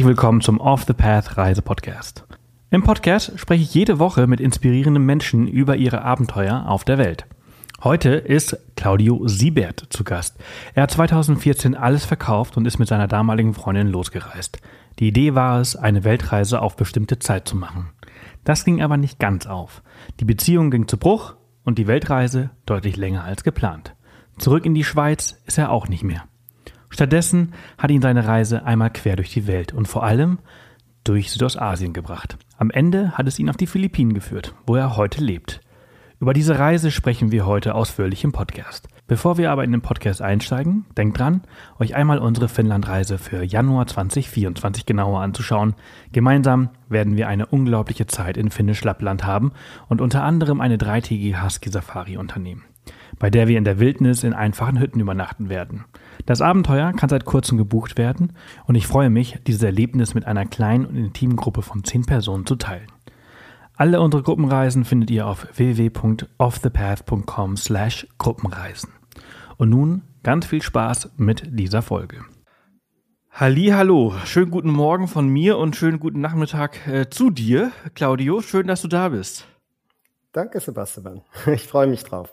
Herzlich willkommen zum Off the Path Reise Podcast. Im Podcast spreche ich jede Woche mit inspirierenden Menschen über ihre Abenteuer auf der Welt. Heute ist Claudio Siebert zu Gast. Er hat 2014 alles verkauft und ist mit seiner damaligen Freundin losgereist. Die Idee war es, eine Weltreise auf bestimmte Zeit zu machen. Das ging aber nicht ganz auf. Die Beziehung ging zu Bruch und die Weltreise deutlich länger als geplant. Zurück in die Schweiz ist er auch nicht mehr. Stattdessen hat ihn seine Reise einmal quer durch die Welt und vor allem durch Südostasien gebracht. Am Ende hat es ihn auf die Philippinen geführt, wo er heute lebt. Über diese Reise sprechen wir heute ausführlich im Podcast. Bevor wir aber in den Podcast einsteigen, denkt dran, euch einmal unsere Finnlandreise für Januar 2024 genauer anzuschauen. Gemeinsam werden wir eine unglaubliche Zeit in Finnisch Lappland haben und unter anderem eine dreitägige Husky-Safari unternehmen, bei der wir in der Wildnis in einfachen Hütten übernachten werden. Das Abenteuer kann seit kurzem gebucht werden und ich freue mich, dieses Erlebnis mit einer kleinen und intimen Gruppe von zehn Personen zu teilen. Alle unsere Gruppenreisen findet ihr auf www.offthepath.com slash Gruppenreisen. Und nun ganz viel Spaß mit dieser Folge. Hallo, schönen guten Morgen von mir und schönen guten Nachmittag äh, zu dir, Claudio. Schön, dass du da bist. Danke, Sebastian. Ich freue mich drauf.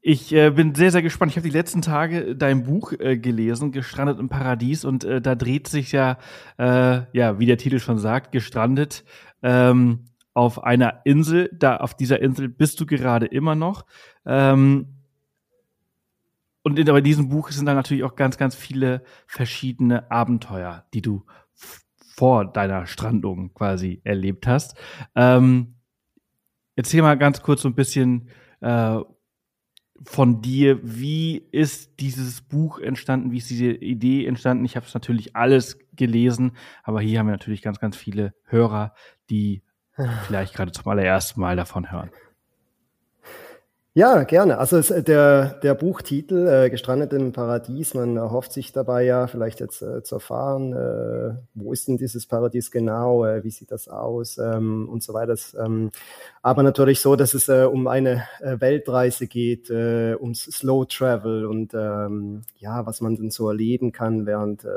Ich äh, bin sehr, sehr gespannt. Ich habe die letzten Tage dein Buch äh, gelesen, Gestrandet im Paradies, und äh, da dreht sich ja, äh, ja, wie der Titel schon sagt, gestrandet ähm, auf einer Insel. Da auf dieser Insel bist du gerade immer noch. Ähm, und in, bei diesem Buch sind da natürlich auch ganz, ganz viele verschiedene Abenteuer, die du vor deiner Strandung quasi erlebt hast. Ähm, erzähl mal ganz kurz so ein bisschen äh, von dir, wie ist dieses Buch entstanden, wie ist diese Idee entstanden? Ich habe es natürlich alles gelesen, aber hier haben wir natürlich ganz, ganz viele Hörer, die vielleicht gerade zum allerersten Mal davon hören. Ja, gerne. Also es, der, der Buchtitel äh, Gestrandet im Paradies, man erhofft sich dabei ja vielleicht jetzt äh, zu erfahren, äh, wo ist denn dieses Paradies genau, äh, wie sieht das aus ähm, und so weiter. Ähm, aber natürlich so, dass es äh, um eine äh, Weltreise geht, äh, ums Slow Travel und ähm, ja, was man denn so erleben kann während äh,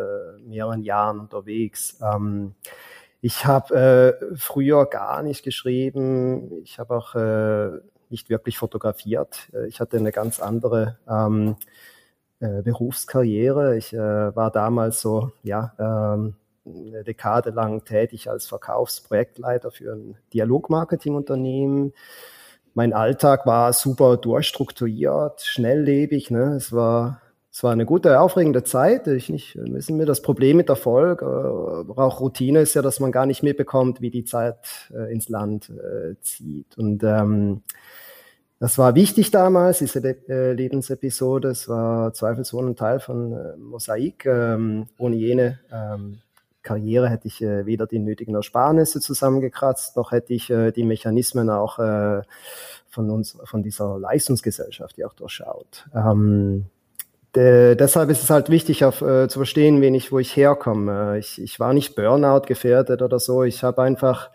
mehreren Jahren unterwegs. Ähm, ich habe äh, früher gar nicht geschrieben. Ich habe auch äh, nicht wirklich fotografiert. Äh, ich hatte eine ganz andere ähm, äh, Berufskarriere. Ich äh, war damals so, ja, ähm, eine Dekade lang tätig als Verkaufsprojektleiter für ein Dialogmarketingunternehmen. Mein Alltag war super durchstrukturiert, schnelllebig. Ne? Es war es war eine gute, aufregende Zeit. Ich nicht wissen wir das Problem mit Erfolg, aber auch Routine ist ja, dass man gar nicht mitbekommt, wie die Zeit äh, ins Land äh, zieht. Und ähm, das war wichtig damals, diese äh, Lebensepisode. Es war zweifelsohne ein Teil von äh, Mosaik. Ähm, ohne jene ähm, Karriere hätte ich äh, weder die nötigen Ersparnisse zusammengekratzt, noch hätte ich die Mechanismen auch von uns, von dieser Leistungsgesellschaft, die auch durchschaut. Ähm, de, deshalb ist es halt wichtig, auf, zu verstehen, wen ich, wo ich herkomme. Ich, ich war nicht Burnout gefährdet oder so. Ich habe einfach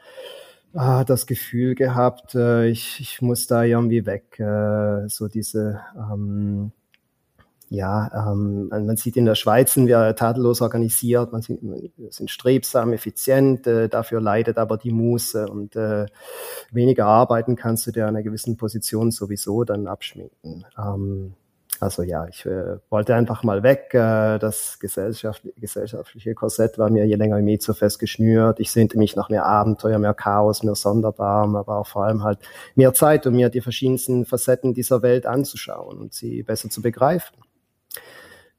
ah, das Gefühl gehabt, äh, ich, ich muss da irgendwie weg. Äh, so diese, ähm, ja, ähm, man sieht in der Schweiz sind wir tadellos organisiert, man sind, wir sind strebsam, effizient, äh, dafür leidet aber die Muße und äh, weniger arbeiten kannst du dir an einer gewissen Position sowieso dann abschminken. Ähm, also ja, ich äh, wollte einfach mal weg. Äh, das gesellschaftliche, gesellschaftliche Korsett war mir je länger je zu fest geschnürt. Ich sehnte mich nach mehr Abenteuer, mehr Chaos, mehr Sonderbarm, aber auch vor allem halt mehr Zeit, um mir die verschiedensten Facetten dieser Welt anzuschauen und sie besser zu begreifen.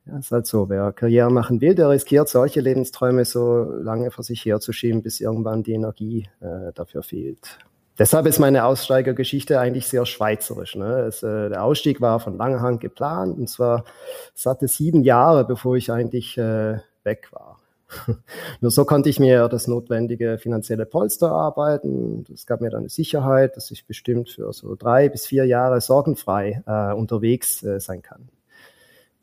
Ja, ist halt so, wer Karriere machen will, der riskiert solche Lebensträume so lange vor sich herzuschieben, bis irgendwann die Energie äh, dafür fehlt. Deshalb ist meine Aussteigergeschichte eigentlich sehr schweizerisch. Ne? Es, äh, der Ausstieg war von langer Hand geplant und zwar satte sieben Jahre, bevor ich eigentlich äh, weg war. Nur so konnte ich mir das notwendige finanzielle Polster arbeiten. Das gab mir dann eine Sicherheit, dass ich bestimmt für so drei bis vier Jahre sorgenfrei äh, unterwegs äh, sein kann.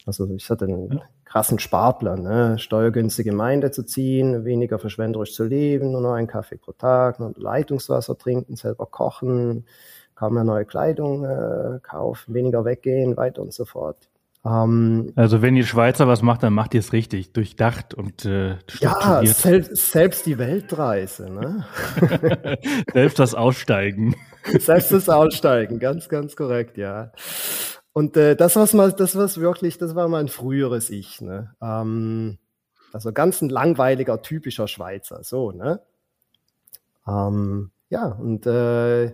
Also ich hatte einen krassen Sparplan, ne? steuergünstige Gemeinde zu ziehen, weniger verschwenderisch zu leben, nur noch einen Kaffee pro Tag, nur Leitungswasser trinken, selber kochen, kaum mehr neue Kleidung äh, kaufen, weniger weggehen, weiter und so fort. Ähm, also wenn ihr Schweizer was macht, dann macht ihr es richtig, durchdacht und äh, Ja, selbst, selbst die Weltreise. Ne? selbst das Aussteigen. Selbst das Aussteigen, ganz, ganz korrekt, ja. Und äh, das, was mal, das was wirklich, das war mein früheres Ich. Ne? Ähm, also ganz ein langweiliger, typischer Schweizer, so, ne? Ähm, ja, und äh,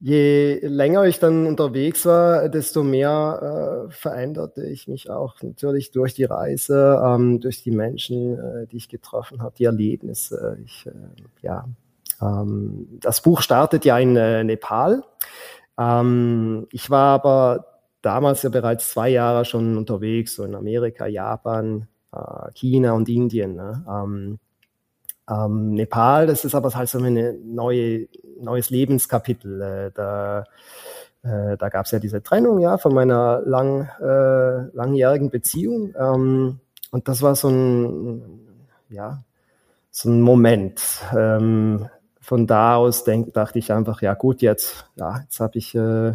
je länger ich dann unterwegs war, desto mehr äh, veränderte ich mich auch natürlich durch die Reise, ähm, durch die Menschen, äh, die ich getroffen habe, die Erlebnisse. Ich, äh, ja, ähm, das Buch startet ja in äh, Nepal. Ähm, ich war aber damals ja bereits zwei Jahre schon unterwegs, so in Amerika, Japan, äh, China und Indien. Ne? Ähm, ähm, Nepal, das ist aber halt so ein neue, neues Lebenskapitel. Äh, da äh, da gab es ja diese Trennung ja von meiner lang, äh, langjährigen Beziehung. Ähm, und das war so ein, ja, so ein Moment. Ähm, von da aus denk, dachte ich einfach, ja gut, jetzt, ja, jetzt habe ich äh,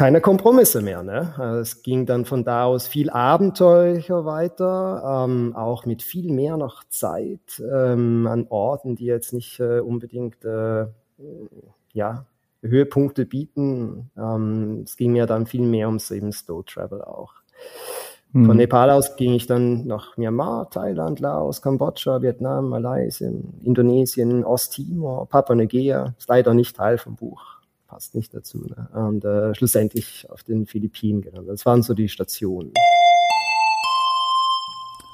keine Kompromisse mehr. Ne? Also es ging dann von da aus viel abenteuerlicher weiter, ähm, auch mit viel mehr noch Zeit ähm, an Orten, die jetzt nicht äh, unbedingt äh, ja, Höhepunkte bieten. Ähm, es ging mir dann viel mehr ums eben Slow Travel auch. Mhm. Von Nepal aus ging ich dann nach Myanmar, Thailand, Laos, Kambodscha, Vietnam, Malaysia, Indonesien, Osttimor, Papua-Neuguinea. Ist leider nicht Teil vom Buch passt nicht dazu. Ne? Und äh, schlussendlich auf den Philippinen gelandet. Das waren so die Stationen.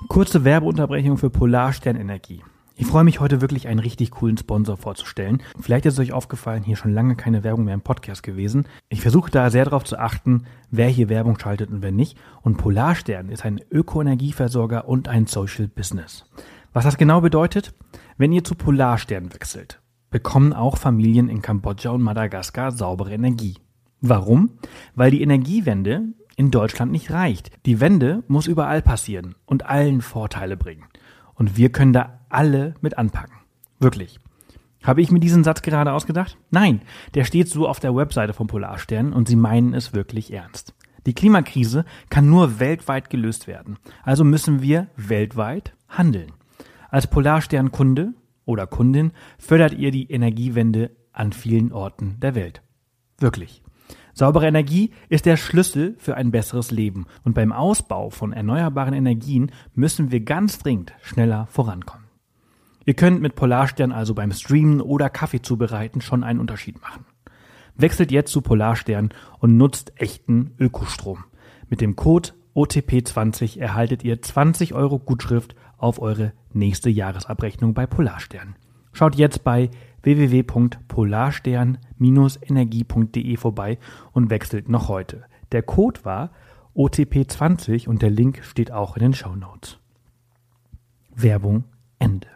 Kurze Werbeunterbrechung für Polarsternenergie. Ich freue mich heute wirklich einen richtig coolen Sponsor vorzustellen. Vielleicht ist es euch aufgefallen, hier schon lange keine Werbung mehr im Podcast gewesen. Ich versuche da sehr darauf zu achten, wer hier Werbung schaltet und wer nicht. Und Polarstern ist ein Ökoenergieversorger und ein Social Business. Was das genau bedeutet? Wenn ihr zu Polarstern wechselt, bekommen auch Familien in Kambodscha und Madagaskar saubere Energie. Warum? Weil die Energiewende in Deutschland nicht reicht. Die Wende muss überall passieren und allen Vorteile bringen. Und wir können da alle mit anpacken. Wirklich. Habe ich mir diesen Satz gerade ausgedacht? Nein, der steht so auf der Webseite von Polarstern und sie meinen es wirklich ernst. Die Klimakrise kann nur weltweit gelöst werden. Also müssen wir weltweit handeln. Als Polarstern-Kunde oder Kundin fördert ihr die Energiewende an vielen Orten der Welt. Wirklich. Saubere Energie ist der Schlüssel für ein besseres Leben und beim Ausbau von erneuerbaren Energien müssen wir ganz dringend schneller vorankommen. Ihr könnt mit Polarstern also beim Streamen oder Kaffee zubereiten schon einen Unterschied machen. Wechselt jetzt zu Polarstern und nutzt echten Ökostrom. Mit dem Code OTP20 erhaltet ihr 20 Euro Gutschrift auf eure nächste Jahresabrechnung bei Polarstern. Schaut jetzt bei www.polarstern-energie.de vorbei und wechselt noch heute. Der Code war OTP20 und der Link steht auch in den Show Notes. Werbung Ende.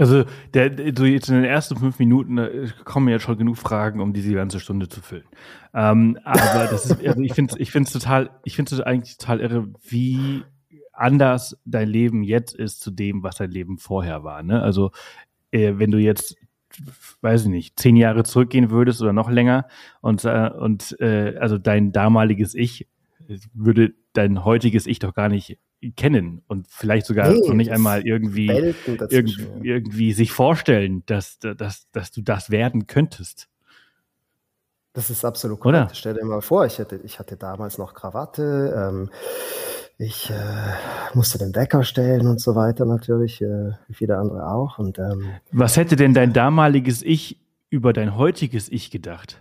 Also, der, so jetzt in den ersten fünf Minuten kommen ja schon genug Fragen, um diese ganze Stunde zu füllen. Ähm, aber das ist, also ich finde, ich finde es total, ich finde es eigentlich total irre, wie anders dein Leben jetzt ist zu dem, was dein Leben vorher war. Ne? Also, äh, wenn du jetzt weiß ich nicht, zehn Jahre zurückgehen würdest oder noch länger und, äh, und äh, also dein damaliges Ich würde dein heutiges Ich doch gar nicht kennen und vielleicht sogar nee, noch nicht einmal irgendwie, irgendwie, irgendwie sich vorstellen, dass, dass, dass du das werden könntest. Das ist absolut korrekt. Oder? Stell dir mal vor, ich hatte, ich hatte damals noch Krawatte, ähm, ich äh, musste den Wecker stellen und so weiter natürlich, äh, wie viele andere auch. Und, ähm, Was hätte denn dein damaliges Ich über dein heutiges Ich gedacht?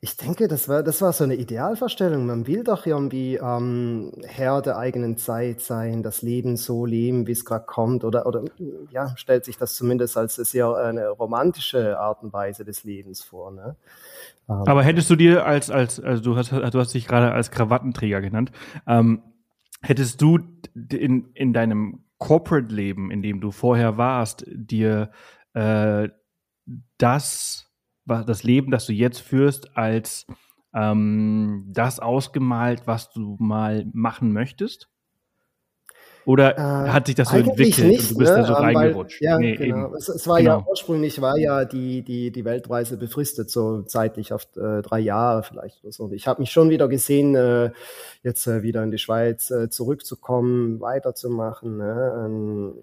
Ich denke, das war, das war so eine Idealvorstellung. Man will doch irgendwie ähm, Herr der eigenen Zeit sein, das Leben so leben, wie es gerade kommt. Oder, oder ja, stellt sich das zumindest als sehr eine romantische Art und Weise des Lebens vor. Ne? Ähm, Aber hättest du dir als, als, also du hast, du hast dich gerade als Krawattenträger genannt, ähm, hättest du in, in deinem Corporate-Leben, in dem du vorher warst, dir äh, das das Leben, das du jetzt führst, als ähm, das ausgemalt, was du mal machen möchtest? Oder äh, hat sich das so entwickelt nicht, und du bist ne? da so Weil- reingerutscht? Ja, Nee, genau. Es, es war ja Genau. ursprünglich war ja die, die, die Weltreise befristet, so zeitlich auf äh, drei Jahre vielleicht oder so. Und ich habe mich schon wieder gesehen, äh, jetzt äh, wieder in die Schweiz äh, zurückzukommen, weiterzumachen. Ne? Ähm,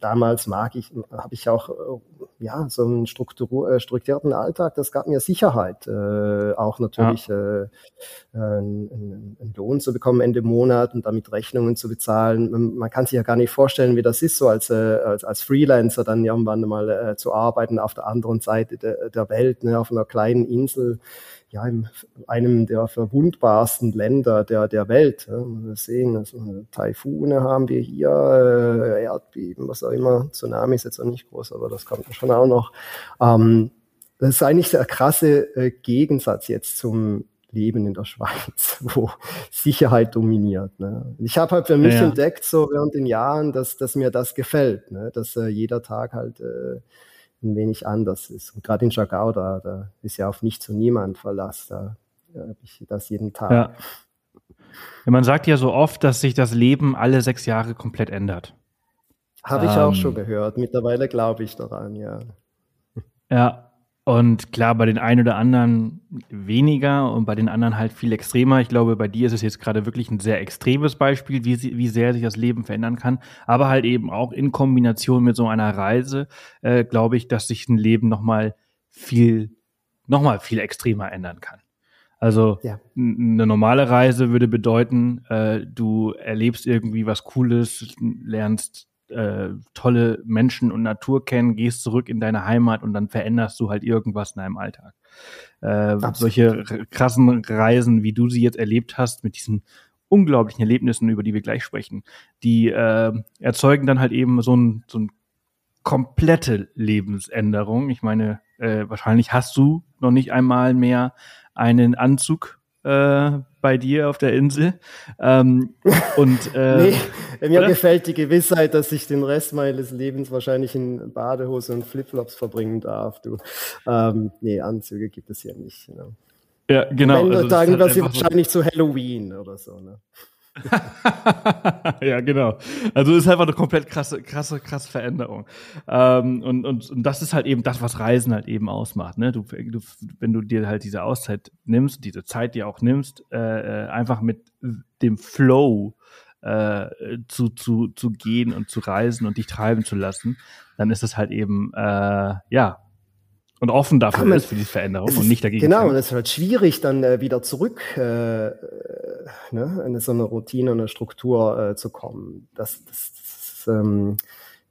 damals mag ich, habe ich auch äh, ja so einen Struktur, äh, strukturierten Alltag. Das gab mir Sicherheit, äh, auch natürlich äh, äh, einen, einen Lohn zu bekommen Ende Monat und damit Rechnungen zu bezahlen. Man, man kann sich ja gar nicht vorstellen, wie das ist, so als, äh, als, als Freelancer dann irgendwann mal zu arbeiten auf der anderen Seite der, der Welt, ne, auf einer kleinen Insel, ja, in einem der verwundbarsten Länder der, der Welt. Ja. Wir sehen, also Taifune haben wir hier, äh, Erdbeben, was auch immer. Tsunami ist jetzt auch nicht groß, aber das kommt schon auch noch. Ähm, das ist eigentlich der krasse äh, Gegensatz jetzt zum Leben in der Schweiz, wo Sicherheit dominiert. Ne? Ich habe halt für mich Ja, ja. entdeckt, so während den Jahren, dass, dass mir das gefällt, ne? dass äh, jeder Tag halt äh, ein wenig anders ist. Und gerade in Chagau, da, da ist ja auf nichts und niemand Verlass. Da habe ich das jeden Tag. Ja. ja. Man sagt ja so oft, dass sich das Leben alle sechs Jahre komplett ändert. Habe ich auch Ähm. schon gehört. Mittlerweile glaube ich daran, ja. Ja. Und klar, bei den einen oder anderen weniger und bei den anderen halt viel extremer. Ich glaube, bei dir ist es jetzt gerade wirklich ein sehr extremes Beispiel, wie, sie, wie sehr sich das Leben verändern kann. Aber halt eben auch in Kombination mit so einer Reise, äh, glaube ich, dass sich ein Leben nochmal viel, nochmal viel extremer ändern kann. Also Ja. eine normale Reise würde bedeuten, äh, du erlebst irgendwie was Cooles, lernst äh, tolle Menschen und Natur kennen, gehst zurück in deine Heimat und dann veränderst du halt irgendwas in deinem Alltag. Äh, solche krassen Reisen, wie du sie jetzt erlebt hast, mit diesen unglaublichen Erlebnissen, über die wir gleich sprechen, die äh, erzeugen dann halt eben so ein, so ein komplette Lebensänderung. Ich meine, äh, wahrscheinlich hast du noch nicht einmal mehr einen Anzug äh, bei dir auf der Insel. Ähm, und äh, Nee, mir oder? gefällt die Gewissheit, dass ich den Rest meines Lebens wahrscheinlich in Badehose und Flipflops verbringen darf. Du, ähm, nee, Anzüge gibt es hier nicht. Ne? ja, genau. Wenn, also das sagen ist wir halt einfach so- wahrscheinlich zu Halloween oder so. Ne? ja, genau. Also ist einfach eine komplett krasse, krasse, krasse Veränderung. Ähm, und, und, und das ist halt eben das, was Reisen halt eben ausmacht. Ne? Du, du, wenn du dir halt diese Auszeit nimmst, diese Zeit dir auch nimmst, äh, äh, einfach mit dem Flow äh, zu, zu, zu gehen und zu reisen und dich treiben zu lassen, dann ist es halt eben, äh, ja, und offen dafür man- ist für die Veränderung und nicht dagegen. Genau, und es ist halt schwierig, dann äh, wieder zurück äh, äh, ne, in so eine Routine, eine Struktur äh, zu kommen. Das, das, das ähm,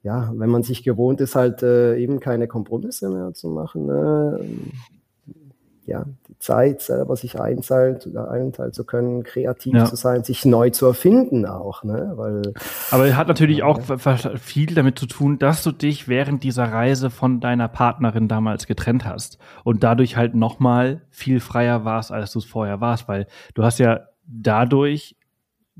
ja, wenn man sich gewohnt ist, halt äh, eben keine Kompromisse mehr zu machen, ne, ähm, ja, die Zeit selber sich einzahlt, einteilen zu können, kreativ Ja. zu sein, sich neu zu erfinden auch, ne, weil Aber es hat natürlich auch viel damit zu tun, dass du dich während dieser Reise von deiner Partnerin damals getrennt hast und dadurch halt nochmal viel freier warst, als du es vorher warst, weil du hast ja dadurch,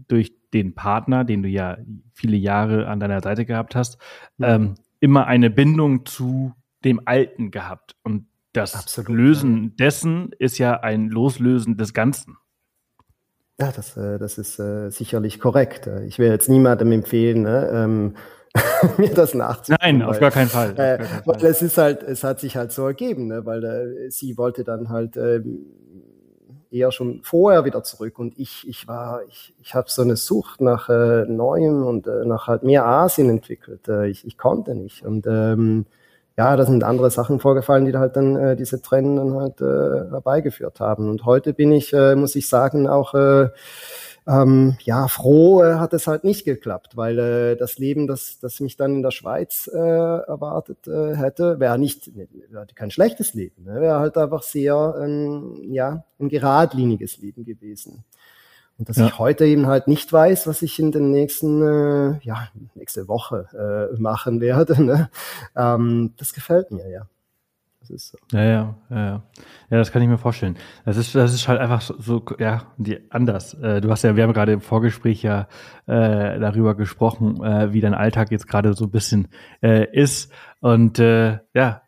durch den Partner, den du ja viele Jahre an deiner Seite gehabt hast, Ja. ähm, immer eine Bindung zu dem Alten gehabt. Und das Absolut, Lösen dessen ist ja ein Loslösen des Ganzen. Ja, das, äh, das ist äh, sicherlich korrekt. Äh, Ich will jetzt niemandem empfehlen, ne, ähm, mir das nachzutun. Nein, auf weil- gar keinen Fall. Auf Äh, gar keinen weil Fall. es ist halt, es hat sich halt so ergeben, ne? weil äh, sie wollte dann halt ähm, eher schon vorher wieder zurück und ich, ich war, ich, ich habe so eine Sucht nach äh, Neuem und äh, nach halt mehr Asien entwickelt. Äh, ich, ich konnte nicht und ähm, ja, da sind andere Sachen vorgefallen, die halt dann äh, diese Trennen dann halt äh, herbeigeführt haben. Und heute bin ich, äh, muss ich sagen, auch äh, ähm, ja, froh äh, hat es halt nicht geklappt, weil äh, das Leben, das, das mich dann in der Schweiz äh, erwartet äh, hätte, wäre nicht wäre kein schlechtes Leben, ne? wäre halt einfach sehr ähm, ja ein geradliniges Leben gewesen. Und dass Ja. ich heute eben halt nicht weiß, was ich in den nächsten, äh, ja, nächste Woche äh, machen werde, ne? ähm, das gefällt mir, ja. Das ist so. Ja, ja, ja, ja. Ja, das kann ich mir vorstellen. Das ist, das ist halt einfach so, so ja, die, anders. Äh, du hast ja, wir haben gerade im Vorgespräch ja äh, darüber gesprochen, äh, wie dein Alltag jetzt gerade so ein bisschen äh, ist. Und äh, ja,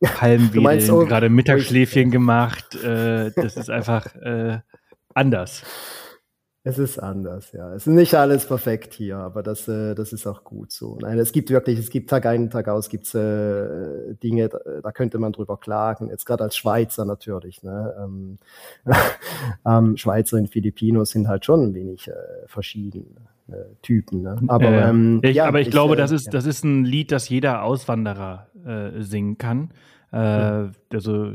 meinst so, Palmwedeln, gerade Mittagsschläfchen gemacht. Äh, das ist einfach äh, anders. Es ist anders, ja. Es ist nicht alles perfekt hier, aber das, äh, das ist auch gut so. Nein, es gibt wirklich, es gibt Tag ein, Tag aus, gibt es äh, Dinge, da, da, könnte man drüber klagen. Jetzt gerade als Schweizer natürlich. Ne? Ähm, ähm, Schweizer und Filipinos sind halt schon ein wenig äh, verschieden. Äh, Typen. Ne? Aber, äh, ähm, ich, ja, aber ich, ich glaube, äh, das ist, ja. das ist ein Lied, das jeder Auswanderer äh, singen kann. Äh, mhm. Also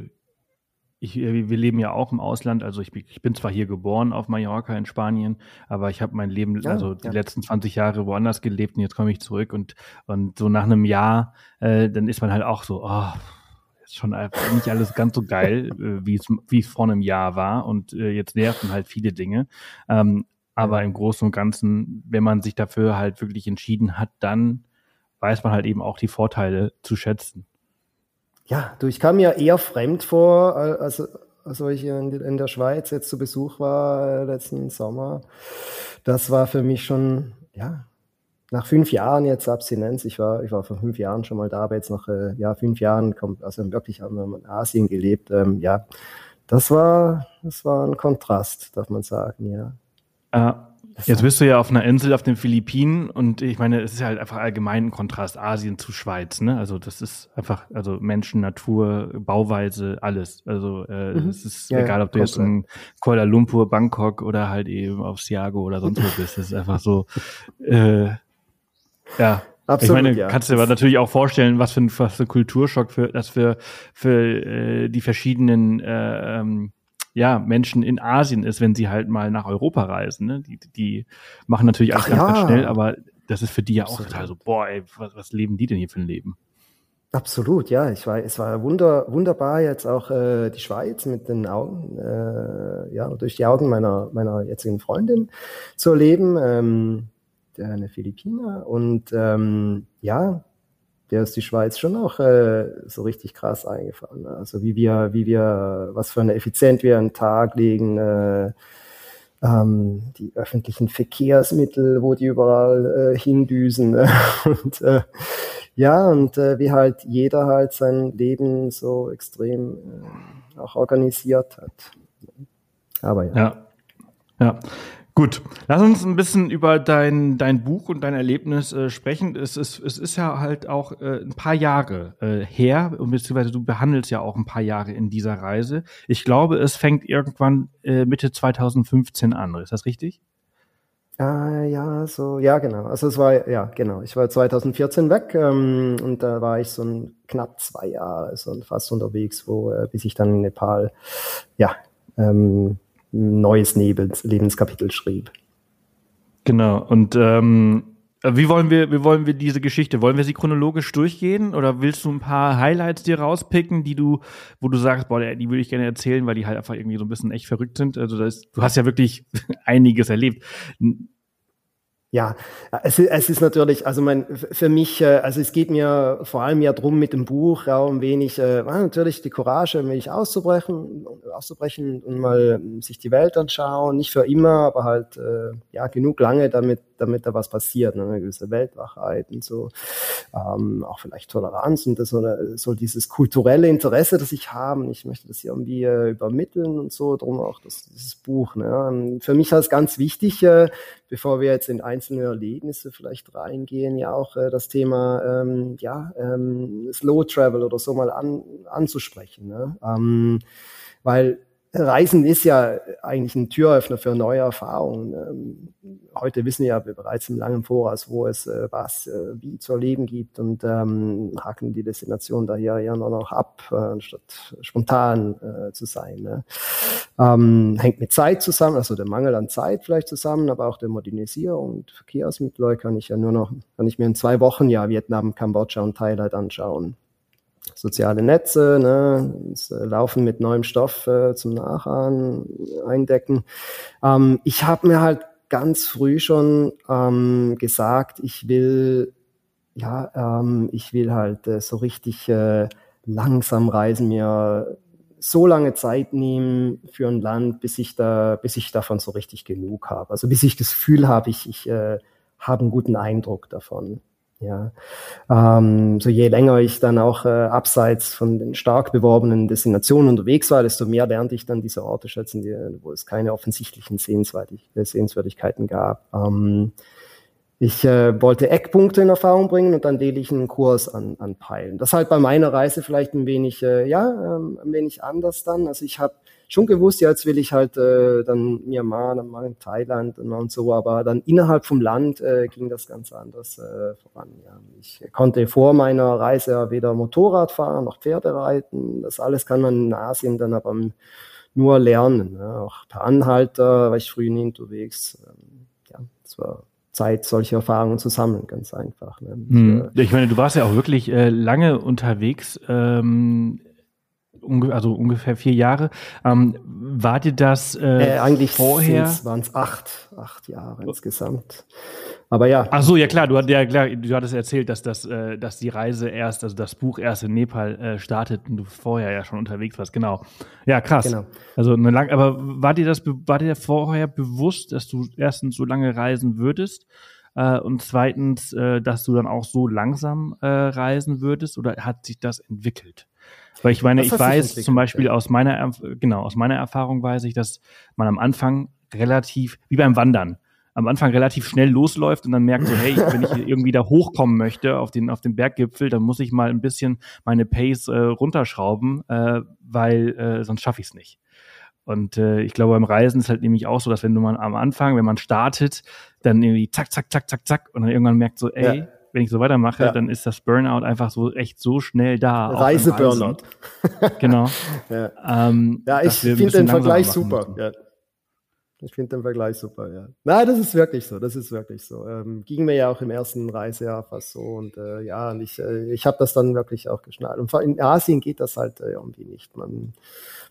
ich, wir leben ja auch im Ausland, also ich, ich, bin zwar hier geboren auf Mallorca in Spanien, aber ich habe mein Leben, ja, also die ja. letzten 20 Jahre woanders gelebt und jetzt komme ich zurück und, und so nach einem Jahr, äh, dann ist man halt auch so, oh, ist schon einfach nicht alles ganz so geil, äh, wie es vor einem Jahr war und äh, jetzt nerven halt viele Dinge. Ähm, aber im Großen und Ganzen, wenn man sich dafür halt wirklich entschieden hat, dann weiß man halt eben auch die Vorteile zu schätzen. Ja, du, ich kam mir eher fremd vor, als, als ich in, der Schweiz jetzt zu Besuch war äh, letzten Sommer. Das war für mich schon, ja, nach fünf Jahren jetzt Abstinenz, ich war, ich war vor fünf Jahren schon mal da, aber jetzt nach äh, ja, fünf Jahren kommt, also wirklich haben wir in Asien gelebt, ähm, ja, das war, das war ein Kontrast, darf man sagen, ja. Äh, Jetzt bist du ja auf einer Insel auf den Philippinen und ich meine, es ist halt einfach allgemein ein Kontrast Asien zu Schweiz, ne? Also das ist einfach, also Menschen, Natur, Bauweise, alles. Also äh, mhm. es ist ja, egal, ob du jetzt in Kuala Lumpur, Bangkok oder halt eben auf Siago oder sonst wo bist. Das ist einfach so, äh, ja. Absolut, ich meine, ja. kannst du dir aber natürlich auch vorstellen, was für ein, was für ein Kulturschock für das für für äh, die verschiedenen äh, ähm, ja, Menschen in Asien ist, wenn sie halt mal nach Europa reisen. Ne? Die, die machen natürlich alles Ach, ganz, ja. ganz schnell, aber das ist für die ja auch total so, boah, ey, was, was leben die denn hier für ein Leben? Absolut, ja. Ich war, es war wunder, wunderbar jetzt auch äh, die Schweiz mit den Augen, äh, ja, durch die Augen meiner, meiner jetzigen Freundin zu erleben, ähm, der eine Philippiner. Und ähm, ja, der ist die Schweiz schon auch äh, so richtig krass eingefahren. Ne? Also wie wir, wie wir, was für eine Effizient wir an den Tag legen, äh, ähm, die öffentlichen Verkehrsmittel, wo die überall äh, hindüsen. Ne? und äh, ja, und äh, wie halt jeder halt sein Leben so extrem äh, auch organisiert hat. Aber ja. Ja. ja. Gut, lass uns ein bisschen über dein, dein Buch und dein Erlebnis äh, sprechen. Es ist, es ist ja halt auch äh, ein paar Jahre äh, her, und beziehungsweise du behandelst ja auch ein paar Jahre in dieser Reise. Ich glaube, es fängt irgendwann äh, Mitte 2015 an. Ist das richtig? Ah, ja, so, ja, genau. Also es war, ja, genau. Ich war 2014 weg ähm, und da war ich so ein, knapp zwei Jahre, so fast unterwegs, wo, äh, bis ich dann in Nepal, ja, ähm, neues Lebenskapitel schrieb. Genau. Und ähm, wie wollen wir, wie wollen wir diese Geschichte? Wollen wir sie chronologisch durchgehen oder willst du ein paar Highlights dir rauspicken, die du, wo du sagst, boah, die würde ich gerne erzählen, weil die halt einfach irgendwie so ein bisschen echt verrückt sind? Also das, du hast ja wirklich einiges erlebt. Ja, es, es ist natürlich, also mein, für mich, äh, also es geht mir vor allem ja drum mit dem Buch, ja, um wenig, äh, natürlich die Courage, ein wenig auszubrechen, auszubrechen und mal sich die Welt anschauen, nicht für immer, aber halt, äh, ja, genug lange, damit, damit da was passiert, ne, eine gewisse Weltwachheit und so, ähm, auch vielleicht Toleranz und das soll, soll dieses kulturelle Interesse, das ich habe, ich möchte das irgendwie äh, übermitteln und so, drum auch das, dieses Buch, ne. Für mich es ganz wichtig, äh, bevor wir jetzt in einzelne Erlebnisse vielleicht reingehen, ja auch äh, das Thema ähm, ja, ähm, Slow Travel oder so mal an, anzusprechen. Ne? Ähm, weil Reisen ist ja eigentlich ein Türöffner für neue Erfahrungen. Ähm, heute wissen wir ja bereits im langen Voraus, wo es äh, was äh, wie zu erleben gibt und ähm, haken die Destination daher ja nur noch ab, äh, anstatt spontan äh, zu sein. Ne? Ähm, hängt mit Zeit zusammen, also der Mangel an Zeit vielleicht zusammen, aber auch der Modernisierung und Verkehrsmittel kann ich ja nur noch, kann ich mir in zwei Wochen ja Vietnam, Kambodscha und Thailand anschauen soziale Netze, ne, das äh, Laufen mit neuem Stoff äh, zum Nachahmen, eindecken. Ähm, ich habe mir halt ganz früh schon ähm, gesagt, ich will, ja, ähm, ich will halt äh, so richtig äh, langsam reisen, mir so lange Zeit nehmen für ein Land, bis ich da, bis ich davon so richtig genug habe. Also bis ich das Gefühl habe, ich, ich äh, habe einen guten Eindruck davon. Ja, ähm, so je länger ich dann auch äh, abseits von den stark beworbenen Destinationen unterwegs war, desto mehr lernte ich dann diese Orte schätzen, die, wo es keine offensichtlichen Sehenswürdig Sehenswürdigkeiten gab. Ähm, ich äh, wollte Eckpunkte in Erfahrung bringen und dann wähle ich einen Kurs an, anpeilen. Das halt bei meiner Reise vielleicht ein wenig, äh, ja, ähm, ein wenig anders dann. Also ich habe schon gewusst, ja, jetzt will ich halt äh, dann Myanmar, dann mal in Thailand und so, aber dann innerhalb vom Land äh, ging das ganz anders äh, voran. Ja. Ich konnte vor meiner Reise weder Motorrad fahren noch Pferde reiten. Das alles kann man in Asien dann aber nur lernen. Ja. Auch per Anhalter war ich früh nie unterwegs. Ähm, ja, das war Zeit, solche Erfahrungen zu sammeln, ganz einfach. Ne. Hm. Ich meine, du warst ja auch wirklich äh, lange unterwegs. Ähm, also ungefähr vier Jahre. Ähm, war dir das äh, äh, eigentlich vorher? waren es acht, acht Jahre insgesamt. Aber ja. Ach so, ja klar, du, ja, klar, du hattest erzählt, dass, das, äh, dass die Reise erst, also das Buch erst in Nepal äh, startet und du vorher ja schon unterwegs warst, genau. Ja, krass. Genau. Also eine lang, aber war dir das, war dir vorher bewusst, dass du erstens so lange reisen würdest? Äh, und zweitens, äh, dass du dann auch so langsam äh, reisen würdest oder hat sich das entwickelt? Weil ich meine, ich weiß zum Beispiel ja. aus meiner, genau, aus meiner Erfahrung weiß ich, dass man am Anfang relativ, wie beim Wandern, am Anfang relativ schnell losläuft und dann merkt so, hey, wenn ich irgendwie da hochkommen möchte auf den, auf den Berggipfel, dann muss ich mal ein bisschen meine Pace äh, runterschrauben, äh, weil äh, sonst schaffe ich es nicht. Und äh, ich glaube, beim Reisen ist halt nämlich auch so, dass wenn du mal am Anfang, wenn man startet, dann irgendwie zack, zack, zack, zack, zack und dann irgendwann merkt so, ey, ja wenn ich so weitermache, ja. dann ist das Burnout einfach so echt so schnell da. Reise-Burnout. genau. ja. Ähm, ja, ich finde den Vergleich super. Ja. Ich finde den Vergleich super, ja. Nein, das ist wirklich so, das ist wirklich so. Ähm, ging mir ja auch im ersten Reisejahr fast so und äh, ja, und ich, äh, ich habe das dann wirklich auch geschnallt. Und in Asien geht das halt äh, irgendwie nicht. Man,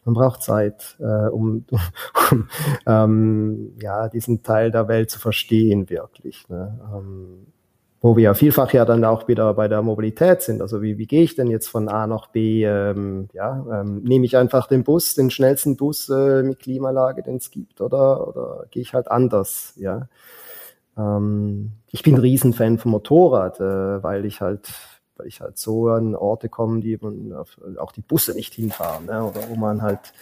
man braucht Zeit, äh, um, um ähm, ja, diesen Teil der Welt zu verstehen, wirklich. Ne? Ähm, wo wir ja vielfach ja dann auch wieder bei der Mobilität sind. Also wie, wie gehe ich denn jetzt von A nach B? Ähm, ja, ähm, nehme ich einfach den Bus, den schnellsten Bus äh, mit Klimalage, den es gibt, oder, oder gehe ich halt anders? Ja, ähm, ich bin ein Riesenfan vom Motorrad, äh, weil ich halt weil ich halt so an Orte komme, die man auch die Busse nicht hinfahren, ne? oder wo man halt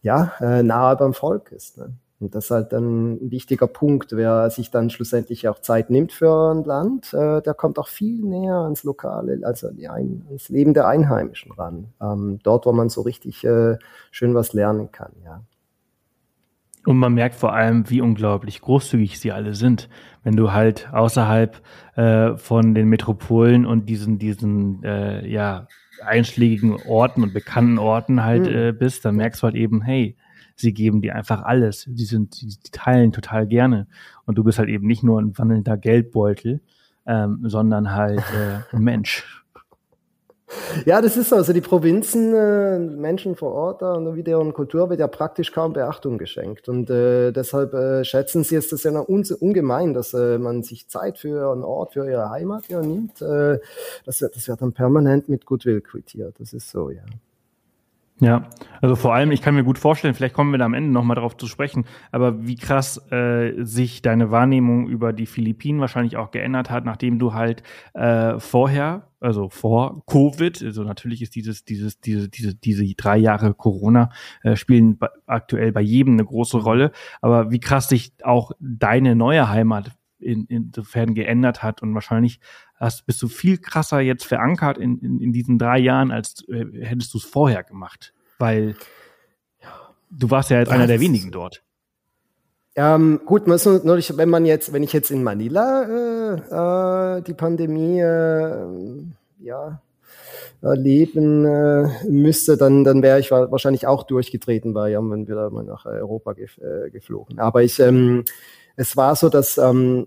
ja äh, nahe beim Volk ist. Ne? Und das ist halt ein wichtiger Punkt. Wer sich dann schlussendlich auch Zeit nimmt für ein Land, äh, der kommt auch viel näher ans Lokale, also ans Leben der Einheimischen ran. Ähm, dort, wo man so richtig äh, schön was lernen kann, ja. Und man merkt vor allem, wie unglaublich großzügig sie alle sind. Wenn du halt außerhalb äh, von den Metropolen und diesen, diesen äh, ja, einschlägigen Orten und bekannten Orten halt mhm. äh, bist, dann merkst du halt eben, hey, sie geben dir einfach alles. Die sind, die, die teilen total gerne. Und du bist halt eben nicht nur ein wandelnder Geldbeutel, ähm, sondern halt äh, ein Mensch. Ja, das ist so. Also die Provinzen, äh, Menschen vor Ort da und wie deren Kultur wird ja praktisch kaum Beachtung geschenkt. Und äh, deshalb äh, schätzen sie es das ja noch ungemein, dass äh, man sich Zeit für einen Ort, für ihre Heimat ja nimmt. Äh, das, wird, das wird dann permanent mit Goodwill quittiert. Das ist so, ja. Ja, also vor allem, ich kann mir gut vorstellen, vielleicht kommen wir da am Ende nochmal drauf zu sprechen, aber wie krass äh, sich deine Wahrnehmung über die Philippinen wahrscheinlich auch geändert hat, nachdem du halt äh, vorher, also vor Covid, also natürlich ist dieses, dieses, diese, diese, diese drei Jahre Corona äh, spielen aktuell bei jedem eine große Rolle, aber wie krass sich auch deine neue Heimat in, insofern geändert hat und wahrscheinlich hast, bist du viel krasser jetzt verankert in, in, in diesen drei Jahren, als äh, hättest du es vorher gemacht. Weil du warst ja jetzt einer der wenigen dort. Ähm, gut, natürlich, wenn man jetzt, wenn ich jetzt in Manila äh, äh, die Pandemie äh, ja, erleben äh, müsste, dann, dann wäre ich wahrscheinlich auch durchgetreten, weil ja, wenn wir mal nach Europa gef äh, geflogen. Aber ich, ähm, es war so, dass ähm,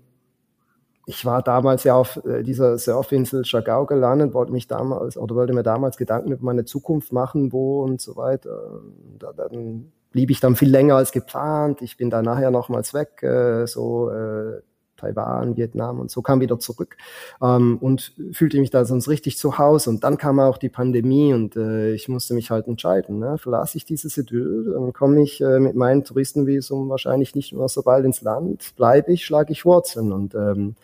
ich war damals ja auf äh, dieser Surfinsel Chagau gelandet, wollte mich damals oder wollte mir damals Gedanken über meine Zukunft machen, wo und so weiter. Da, dann blieb ich dann viel länger als geplant. Ich bin da nachher nochmals weg, äh, so äh, Taiwan, Vietnam und so kam wieder zurück ähm, und fühlte mich da sonst richtig zu Hause. Und dann kam auch die Pandemie und äh, ich musste mich halt entscheiden. Ne? Verlasse ich dieses Idyll, dann komme ich äh, mit meinem Touristenvisum wahrscheinlich nicht mehr so bald ins Land. Bleibe ich, schlage ich Wurzeln und ähm,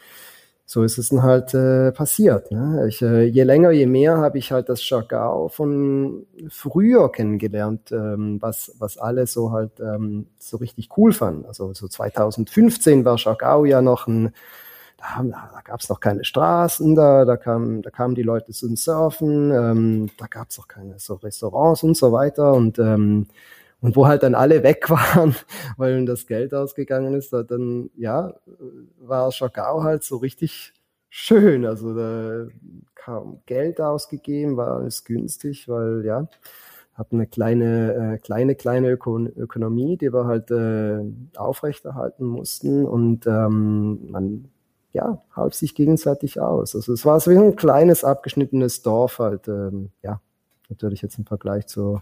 so ist es dann halt äh, passiert. Ne? Ich, äh, je länger, je mehr habe ich halt das Chagau von früher kennengelernt, ähm, was, was alle so halt ähm, so richtig cool fanden. Also so 2015 war Chagau ja noch ein, da, da gab es noch keine Straßen, da, da, kam, da kamen die Leute zum Surfen, ähm, da gab es noch keine so Restaurants und so weiter. Und ähm, und wo halt dann alle weg waren, weil das Geld ausgegangen ist, dann, ja, war Schagau halt so richtig schön. Also da kam Geld ausgegeben, war alles günstig, weil, ja, hatten eine kleine, äh, kleine, kleine Öko Ökonomie, die wir halt äh, aufrechterhalten mussten und ähm, man, ja, half sich gegenseitig aus. Also es war so wie ein kleines abgeschnittenes Dorf halt, ähm, ja, natürlich jetzt im Vergleich zu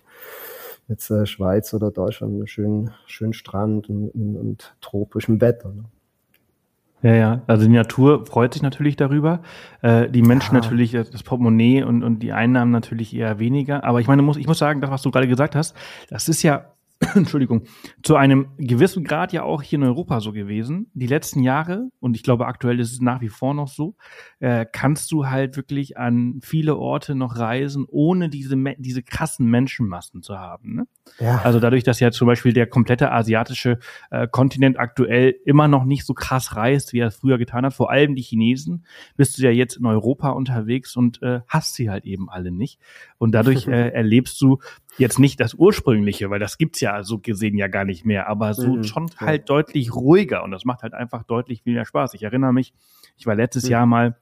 jetzt äh, Schweiz oder Deutschland mit schönen, schönen Strand und, und, und tropischem Wetter. Ne? Ja, ja, also die Natur freut sich natürlich darüber. Äh, die Menschen ja. natürlich, das Portemonnaie und, und die Einnahmen natürlich eher weniger. Aber ich meine, muss, ich muss sagen, das, was du gerade gesagt hast, das ist ja Entschuldigung, zu einem gewissen Grad ja auch hier in Europa so gewesen. Die letzten Jahre, und ich glaube aktuell ist es nach wie vor noch so, äh, kannst du halt wirklich an viele Orte noch reisen, ohne diese, diese krassen Menschenmassen zu haben. Ne? Ja. Also dadurch, dass ja zum Beispiel der komplette asiatische äh, Kontinent aktuell immer noch nicht so krass reist, wie er es früher getan hat, vor allem die Chinesen, bist du ja jetzt in Europa unterwegs und äh, hast sie halt eben alle nicht. Und dadurch äh, erlebst du jetzt nicht das ursprüngliche, weil das gibt's ja so gesehen ja gar nicht mehr, aber so mhm, schon halt ja. deutlich ruhiger und das macht halt einfach deutlich viel mehr Spaß. Ich erinnere mich, ich war letztes mhm. Jahr mal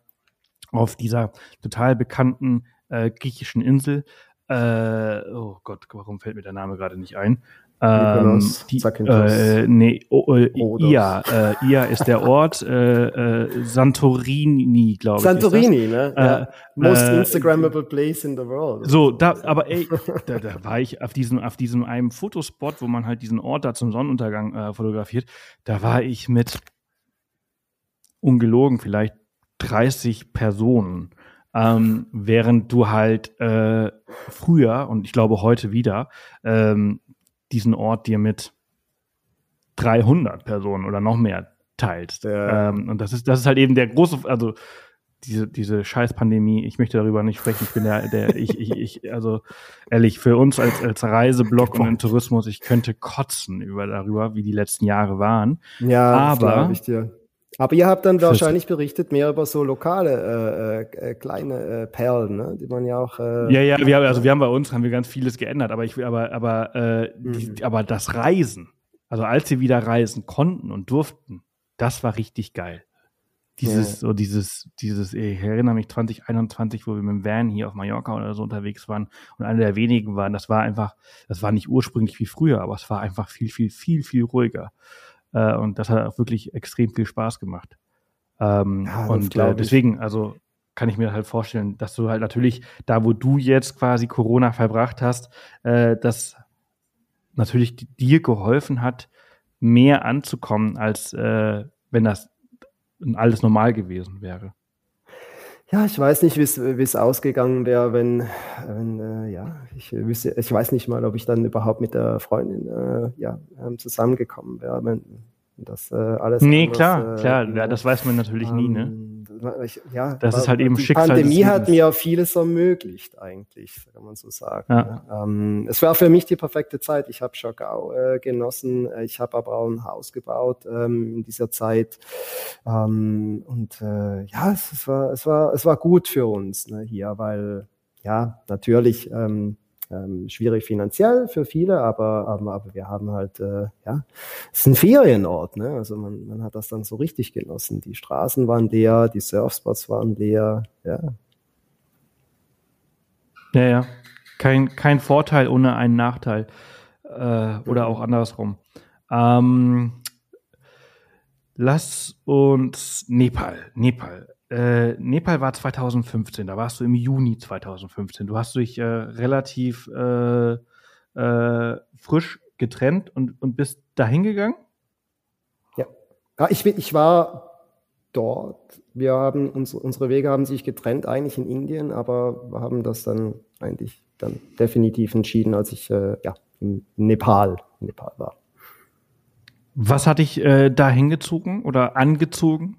auf dieser total bekannten äh, griechischen Insel. Äh, oh Gott, warum fällt mir der Name gerade nicht ein? Ähm, die, äh, nee, oh, äh, Ia, äh, Ia ist der Ort, äh, äh, Santorini, glaube ich. Santorini, ne? Äh, ja. Most äh, Instagrammable place in the world. So, da, aber ey, da, da war ich auf diesem, auf diesem einem Fotospot, wo man halt diesen Ort da zum Sonnenuntergang fotografiert, da war ich mit ungelogen vielleicht 30 Personen. Ähm, während du halt äh, früher und ich glaube heute wieder ähm, diesen Ort dir mit 300 Personen oder noch mehr teilst. Ja. Ähm, und das ist, das ist halt eben der große, also diese, diese Scheiß-Pandemie, ich möchte darüber nicht sprechen. Ich bin der, der, ich, ich, ich, also ehrlich, für uns als, als Reiseblock und im Tourismus, ich könnte kotzen über darüber, wie die letzten Jahre waren. Ja, aber ich dir. Aber ihr habt dann wahrscheinlich berichtet mehr über so lokale äh, äh, kleine äh, Perlen, ne? die man ja auch. Äh, ja, ja, wir haben, also wir haben bei uns haben wir ganz vieles geändert, aber ich aber aber äh, mhm. die, aber das Reisen, also als sie wieder reisen konnten und durften, das war richtig geil. Dieses ja. so dieses dieses ich erinnere mich 2021, wo wir mit dem Van hier auf Mallorca oder so unterwegs waren und einer der wenigen waren, das war einfach, das war nicht ursprünglich wie früher, aber es war einfach viel viel viel viel ruhiger. Äh, und das hat auch wirklich extrem viel Spaß gemacht. Ähm, ja, und äh, deswegen, also kann ich mir halt vorstellen, dass du halt natürlich da, wo du jetzt quasi Corona verbracht hast, äh, dass natürlich dir geholfen hat, mehr anzukommen, als äh, wenn das alles normal gewesen wäre. Ja, ich weiß nicht, wie es ausgegangen wäre, wenn, wenn äh, ja, ich, wüsste, ich weiß nicht mal, ob ich dann überhaupt mit der Freundin äh, ja, ähm, zusammengekommen wäre, wenn das äh, alles. Nee, anders, klar, äh, klar, ja, das weiß man natürlich ähm, nie, ne? Ich, ja, das ist halt eben die Schicksal. Die Pandemie hat mir vieles ermöglicht, eigentlich, kann man so sagen. Ja. Ne? Ähm, es war für mich die perfekte Zeit. Ich habe Schagau äh, genossen, ich habe aber auch ein Haus gebaut ähm, in dieser Zeit. Ähm, und äh, ja, es, es, war, es, war, es war gut für uns ne, hier, weil ja, natürlich. Ähm, ähm, schwierig finanziell für viele, aber, aber, aber wir haben halt, äh, ja, es ist ein Ferienort, ne? Also man, man hat das dann so richtig genossen. Die Straßen waren leer, die Surfspots waren leer, ja. Ja, ja. Kein, kein Vorteil ohne einen Nachteil. Äh, oder auch andersrum. Ähm, lass uns Nepal, Nepal. Äh, Nepal war 2015, da warst du im Juni 2015. Du hast dich äh, relativ äh, äh, frisch getrennt und, und bist dahin gegangen? Ja. ja ich, bin, ich war dort. Wir haben uns, unsere Wege haben sich getrennt, eigentlich in Indien, aber wir haben das dann eigentlich dann definitiv entschieden, als ich äh, ja, in Nepal, in Nepal war. Was hat dich äh, da hingezogen oder angezogen?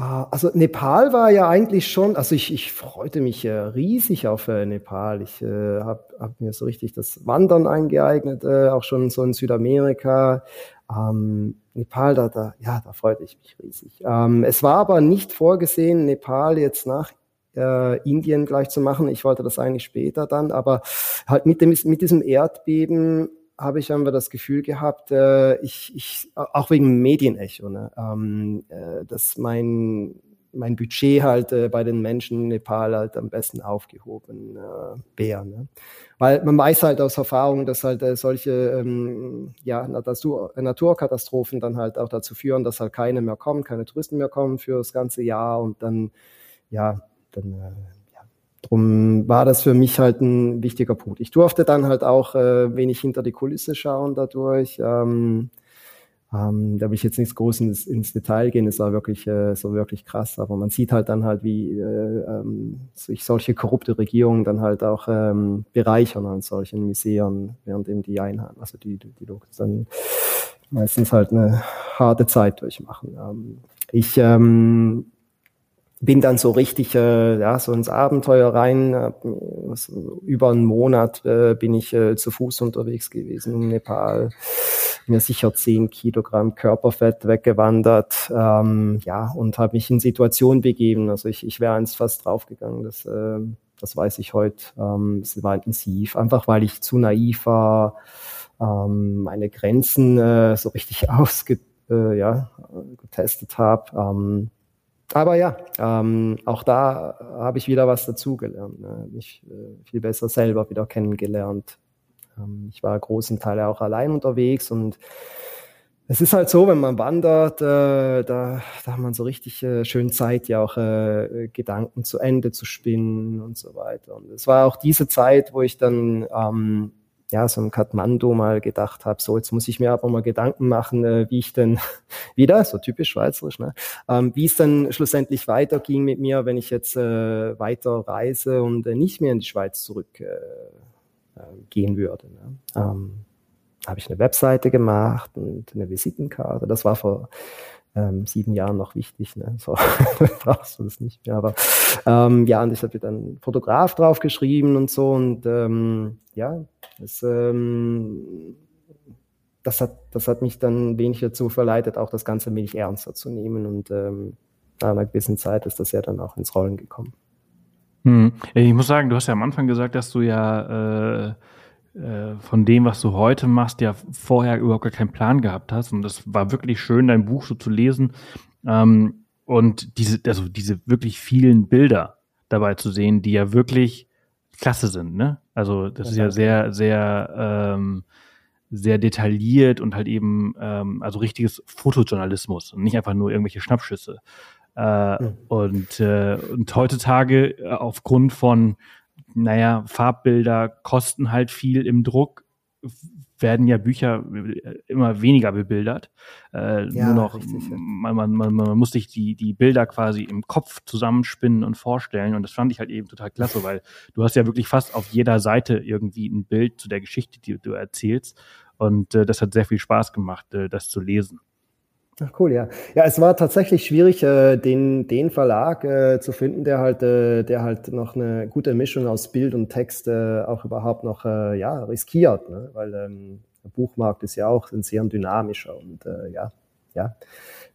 Ah, also Nepal war ja eigentlich schon, also ich, ich freute mich äh, riesig auf äh, Nepal. Ich äh, habe hab mir so richtig das Wandern eingeeignet, äh, auch schon so in Südamerika. Ähm, Nepal, da, da, ja, da freute ich mich riesig. Ähm, es war aber nicht vorgesehen, Nepal jetzt nach äh, Indien gleich zu machen. Ich wollte das eigentlich später dann, aber halt mit, dem, mit diesem Erdbeben habe ich einfach das Gefühl gehabt, äh, ich, ich, auch wegen Medienecho, ne, ähm, äh, dass mein, mein Budget halt äh, bei den Menschen in Nepal halt am besten aufgehoben äh, wäre. Ne? Weil man weiß halt aus Erfahrung, dass halt äh, solche ähm, ja, Natur Naturkatastrophen dann halt auch dazu führen, dass halt keine mehr kommen, keine Touristen mehr kommen für das ganze Jahr und dann, ja, dann äh, Drum war das für mich halt ein wichtiger Punkt. Ich durfte dann halt auch äh, wenig hinter die Kulisse schauen dadurch. Ähm, ähm, da will ich jetzt nicht groß ins, Detail gehen, es war wirklich äh, so wirklich krass, aber man sieht halt dann halt, wie äh, ähm, sich solche korrupte Regierungen dann halt auch ähm, bereichern an solchen Miseren, währenddem die Einheimischen, also die, die, die dann meistens halt eine harte Zeit durchmachen. Ähm, ich ähm, bin dann so richtig äh, ja so ins Abenteuer rein. Äh, über einen Monat äh, bin ich äh, zu Fuß unterwegs gewesen in Nepal. Mir sicher zehn Kilogramm Körperfett weggewandert. Ähm, ja und habe mich in Situationen begeben. Also ich, ich wäre eins fast draufgegangen. Das, äh, das weiß ich heute. Ähm, es war intensiv, einfach weil ich zu naiv war, ähm, meine Grenzen äh, so richtig ausge äh, ja, getestet habe. Ähm, aber ja, ähm, auch da habe ich wieder was dazugelernt. Ne? Mich äh, viel besser selber wieder kennengelernt. Ähm, ich war großen Teil auch allein unterwegs und es ist halt so, wenn man wandert, äh, da, da hat man so richtig äh, schön Zeit, ja auch äh, Gedanken zu Ende zu spinnen und so weiter. Und es war auch diese Zeit, wo ich dann ähm, ja, so im Kathmandu mal gedacht habe, so jetzt muss ich mir aber mal Gedanken machen, äh, wie ich denn wieder, so typisch schweizerisch, ne, ähm, wie es dann schlussendlich weiterging mit mir, wenn ich jetzt äh, weiter reise und äh, nicht mehr in die Schweiz zurück äh, äh, würde. Ne. Ähm, habe ich eine Webseite gemacht und eine Visitenkarte. Das war vor ähm, sieben Jahren noch wichtig. Ne? So brauchst du das nicht mehr. Aber ähm, ja, und ich habe dann Fotograf draufgeschrieben und so. Und ähm, ja, das, ähm, das, hat, das hat mich dann wenig dazu verleitet, auch das Ganze ein wenig ernster zu nehmen. Und ähm, nach einer gewissen Zeit ist das ja dann auch ins Rollen gekommen. Hm. Ich muss sagen, du hast ja am Anfang gesagt, dass du ja äh, von dem, was du heute machst, ja vorher überhaupt gar keinen Plan gehabt hast. Und das war wirklich schön, dein Buch so zu lesen. Ähm, und diese, also diese wirklich vielen Bilder dabei zu sehen, die ja wirklich klasse sind, ne? Also das ja, ist ja sehr, sehr, ähm, sehr detailliert und halt eben, ähm, also richtiges Fotojournalismus und nicht einfach nur irgendwelche Schnappschüsse. Äh, mhm. und, äh, und heutzutage äh, aufgrund von naja, Farbbilder kosten halt viel im Druck, werden ja Bücher immer weniger bebildert. Äh, ja, nur noch, richtig, ja. man, man, man, man muss sich die, die Bilder quasi im Kopf zusammenspinnen und vorstellen. Und das fand ich halt eben total klasse, weil du hast ja wirklich fast auf jeder Seite irgendwie ein Bild zu der Geschichte, die du erzählst. Und äh, das hat sehr viel Spaß gemacht, äh, das zu lesen. Ach cool, ja. Ja, es war tatsächlich schwierig, äh, den, den Verlag äh, zu finden, der halt, äh, der halt noch eine gute Mischung aus Bild und Text äh, auch überhaupt noch äh, ja, riskiert, ne? weil ähm, der Buchmarkt ist ja auch ein sehr dynamischer und äh, ja, ja.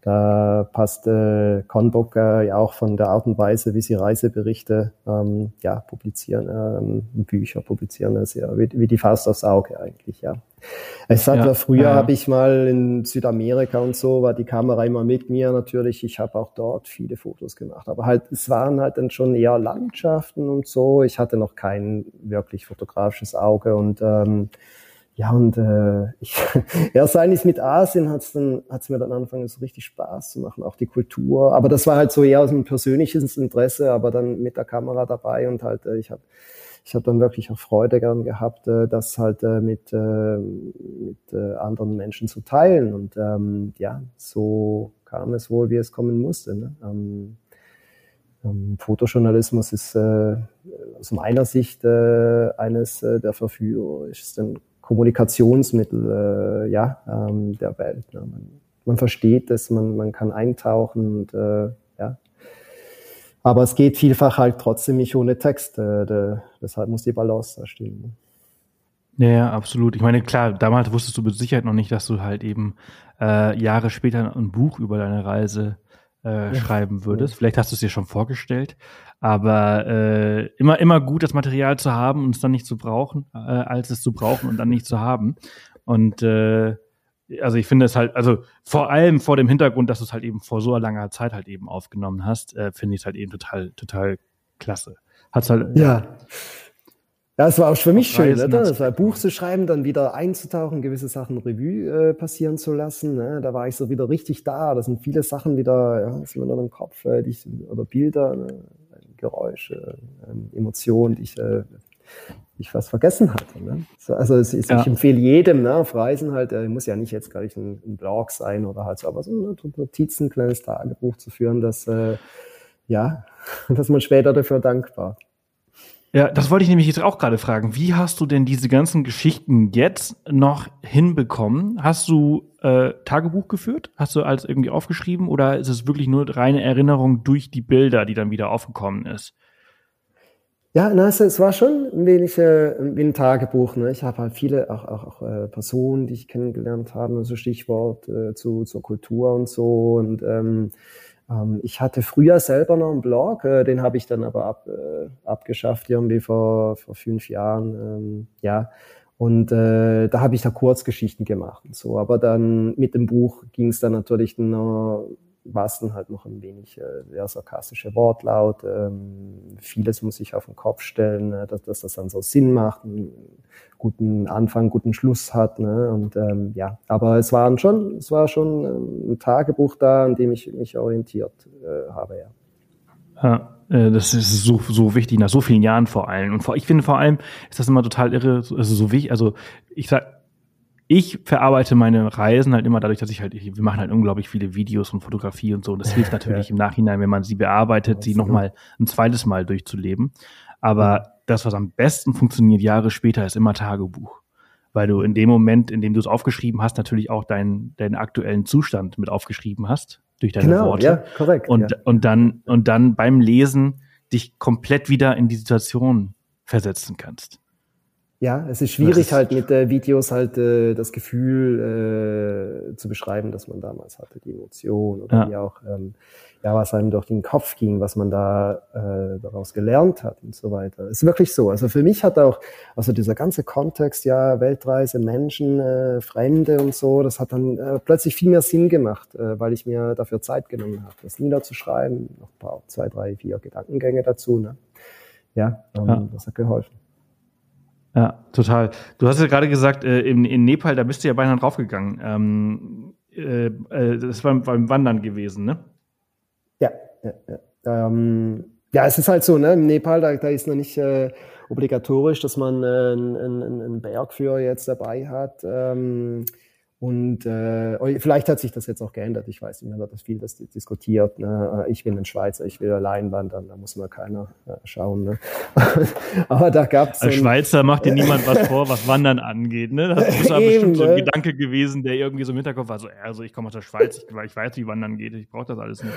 Da passt äh, Conbook äh, ja auch von der Art und Weise, wie sie Reiseberichte ähm, ja, publizieren, ähm, Bücher publizieren, also ja, wie, wie die Faust aufs Auge eigentlich, ja. Es hat ja, früher ja. habe ich mal in Südamerika und so, war die Kamera immer mit mir natürlich. Ich habe auch dort viele Fotos gemacht. Aber halt, es waren halt dann schon eher Landschaften und so. Ich hatte noch kein wirklich fotografisches Auge und ähm, ja, und äh, ich, erst eigentlich mit Asien hat's dann hat's mir dann angefangen, so richtig Spaß zu machen, auch die Kultur. Aber das war halt so eher aus einem persönlichen Interesse, aber dann mit der Kamera dabei und halt, äh, ich habe ich hab dann wirklich auch Freude gern gehabt, äh, das halt äh, mit, äh, mit äh, anderen Menschen zu teilen. Und ähm, ja, so kam es wohl, wie es kommen musste. Ne? Ähm, ähm, Fotojournalismus ist äh, aus meiner Sicht äh, eines äh, der verführerischsten Kommunikationsmittel äh, ja, ähm, der Welt. Ne? Man, man versteht es, man, man kann eintauchen und äh, ja. Aber es geht vielfach halt trotzdem nicht ohne Text. Äh, de, deshalb muss die Balance da stehen. Ja, ja, absolut. Ich meine, klar, damals wusstest du mit Sicherheit noch nicht, dass du halt eben äh, Jahre später ein Buch über deine Reise äh, ja. schreiben würdest. Vielleicht hast du es dir schon vorgestellt, aber äh, immer immer gut, das Material zu haben und es dann nicht zu brauchen, äh, als es zu brauchen und dann nicht zu haben. Und äh, also ich finde es halt, also vor allem vor dem Hintergrund, dass du es halt eben vor so langer Zeit halt eben aufgenommen hast, äh, finde ich es halt eben total, total klasse. Hat's halt. Ja. Ja, es war auch für mich schön, oder? Das war ein Buch zu schreiben, dann wieder einzutauchen, gewisse Sachen Revue äh, passieren zu lassen. Ne? Da war ich so wieder richtig da. Da sind viele Sachen wieder, ja, sind wieder im Kopf, äh, die ich, oder Bilder, ne? Geräusche, äh, Emotionen, die ich äh, ich fast vergessen hatte. Ne? Also es, es, ja. ich empfehle jedem ne, auf Reisen halt, äh, muss ja nicht jetzt gleich ein, ein Blog sein oder halt so, aber so eine Notizen, ein kleines Tagebuch zu führen, dass äh, ja, dass man später dafür dankbar. Ja, das wollte ich nämlich jetzt auch gerade fragen. Wie hast du denn diese ganzen Geschichten jetzt noch hinbekommen? Hast du äh, Tagebuch geführt? Hast du alles irgendwie aufgeschrieben oder ist es wirklich nur reine Erinnerung durch die Bilder, die dann wieder aufgekommen ist? Ja, na, es, es war schon ein wenig äh, wie ein Tagebuch. Ne? Ich habe halt viele auch, auch, auch äh, Personen, die ich kennengelernt habe, so also Stichwort äh, zu, zur Kultur und so. Und ähm, ähm, ich hatte früher selber noch einen Blog, äh, den habe ich dann aber ab, äh, abgeschafft irgendwie vor, vor fünf Jahren. Ähm, ja. Und äh, da habe ich da Kurzgeschichten gemacht. Und so, aber dann mit dem Buch ging es dann natürlich noch dann halt noch ein wenig äh, sehr sarkastischer Wortlaut. Ähm, vieles muss ich auf den Kopf stellen, äh, dass, dass das dann so Sinn macht, einen guten Anfang, guten Schluss hat. Ne? Und ähm, ja, aber es waren schon, es war schon ähm, ein Tagebuch da, an dem ich mich orientiert äh, habe, ja. Ja, äh, das ist so, so wichtig, nach so vielen Jahren vor allem. Und vor, ich finde vor allem ist das immer total irre, also so wichtig, also ich sag, ich verarbeite meine Reisen halt immer dadurch, dass ich halt, wir machen halt unglaublich viele Videos und Fotografie und so. Und das hilft natürlich ja. im Nachhinein, wenn man sie bearbeitet, sie nochmal ein zweites Mal durchzuleben. Aber das, was am besten funktioniert Jahre später, ist immer Tagebuch. Weil du in dem Moment, in dem du es aufgeschrieben hast, natürlich auch deinen, deinen aktuellen Zustand mit aufgeschrieben hast, durch deine genau, Worte. Ja, korrekt. Und, ja. und dann, und dann beim Lesen dich komplett wieder in die Situation versetzen kannst. Ja, es ist schwierig halt mit äh, Videos halt äh, das Gefühl äh, zu beschreiben, dass man damals hatte, die Emotion oder ja. wie auch, ähm, ja, was einem durch den Kopf ging, was man da äh, daraus gelernt hat und so weiter. Es ist wirklich so. Also für mich hat auch, also dieser ganze Kontext, ja, Weltreise, Menschen, äh, Fremde und so, das hat dann äh, plötzlich viel mehr Sinn gemacht, äh, weil ich mir dafür Zeit genommen habe, das niederzuschreiben, noch ein paar, zwei, drei, vier Gedankengänge dazu. Ne? Ja, ähm, ja. das hat geholfen. Ja, total. Du hast ja gerade gesagt, äh, in, in Nepal, da bist du ja beinahe draufgegangen. Ähm, äh, äh, das war beim Wandern gewesen, ne? Ja, ja, ja. Ähm, ja, es ist halt so, ne? In Nepal, da, da ist noch nicht äh, obligatorisch, dass man äh, einen, einen, einen Bergführer jetzt dabei hat. Ähm, und äh, vielleicht hat sich das jetzt auch geändert. Ich weiß nicht mehr, wird das viel das diskutiert. Ne? Ich bin ein Schweizer, ich will allein wandern, da muss mal keiner äh, schauen. Ne? Aber da gab es. Als Schweizer macht dir niemand was vor, was Wandern angeht. Ne? Das ist aber bestimmt so ein ne? Gedanke gewesen, der irgendwie so im Hinterkopf war: so, also ich komme aus der Schweiz, ich, ich weiß, wie Wandern geht, ich brauche das alles nicht.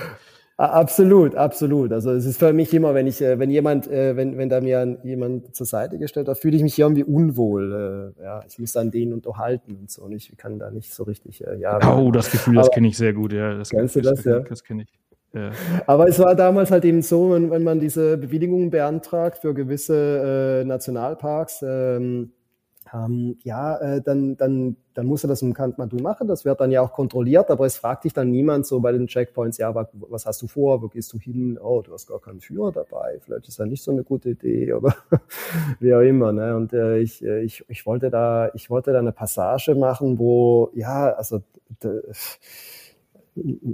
Absolut, absolut. Also es ist für mich immer, wenn ich, äh, wenn jemand, äh, wenn, wenn da mir jemand zur Seite gestellt hat, fühle ich mich irgendwie unwohl. Äh, ja, ich muss an den unterhalten und so. Und ich kann da nicht so richtig. Ja. Oh, das Gefühl, das kenne ich sehr gut. Ja, das kennst du das? Ja. Das kenne ich. Ja. Aber es war damals halt eben so, wenn, wenn man diese Bewilligungen beantragt für gewisse äh, Nationalparks. Ähm, ähm, ja, äh, dann, dann, dann muss er das im Kathmandu machen. Das wird dann ja auch kontrolliert, aber es fragt dich dann niemand so bei den Checkpoints, ja, was, hast du vor, wo gehst du hin? Oh, du hast gar keinen Führer dabei, vielleicht ist das nicht so eine gute Idee oder wie auch immer. Ne? Und äh, ich, äh, ich, ich wollte da, ich wollte da eine Passage machen, wo, ja, also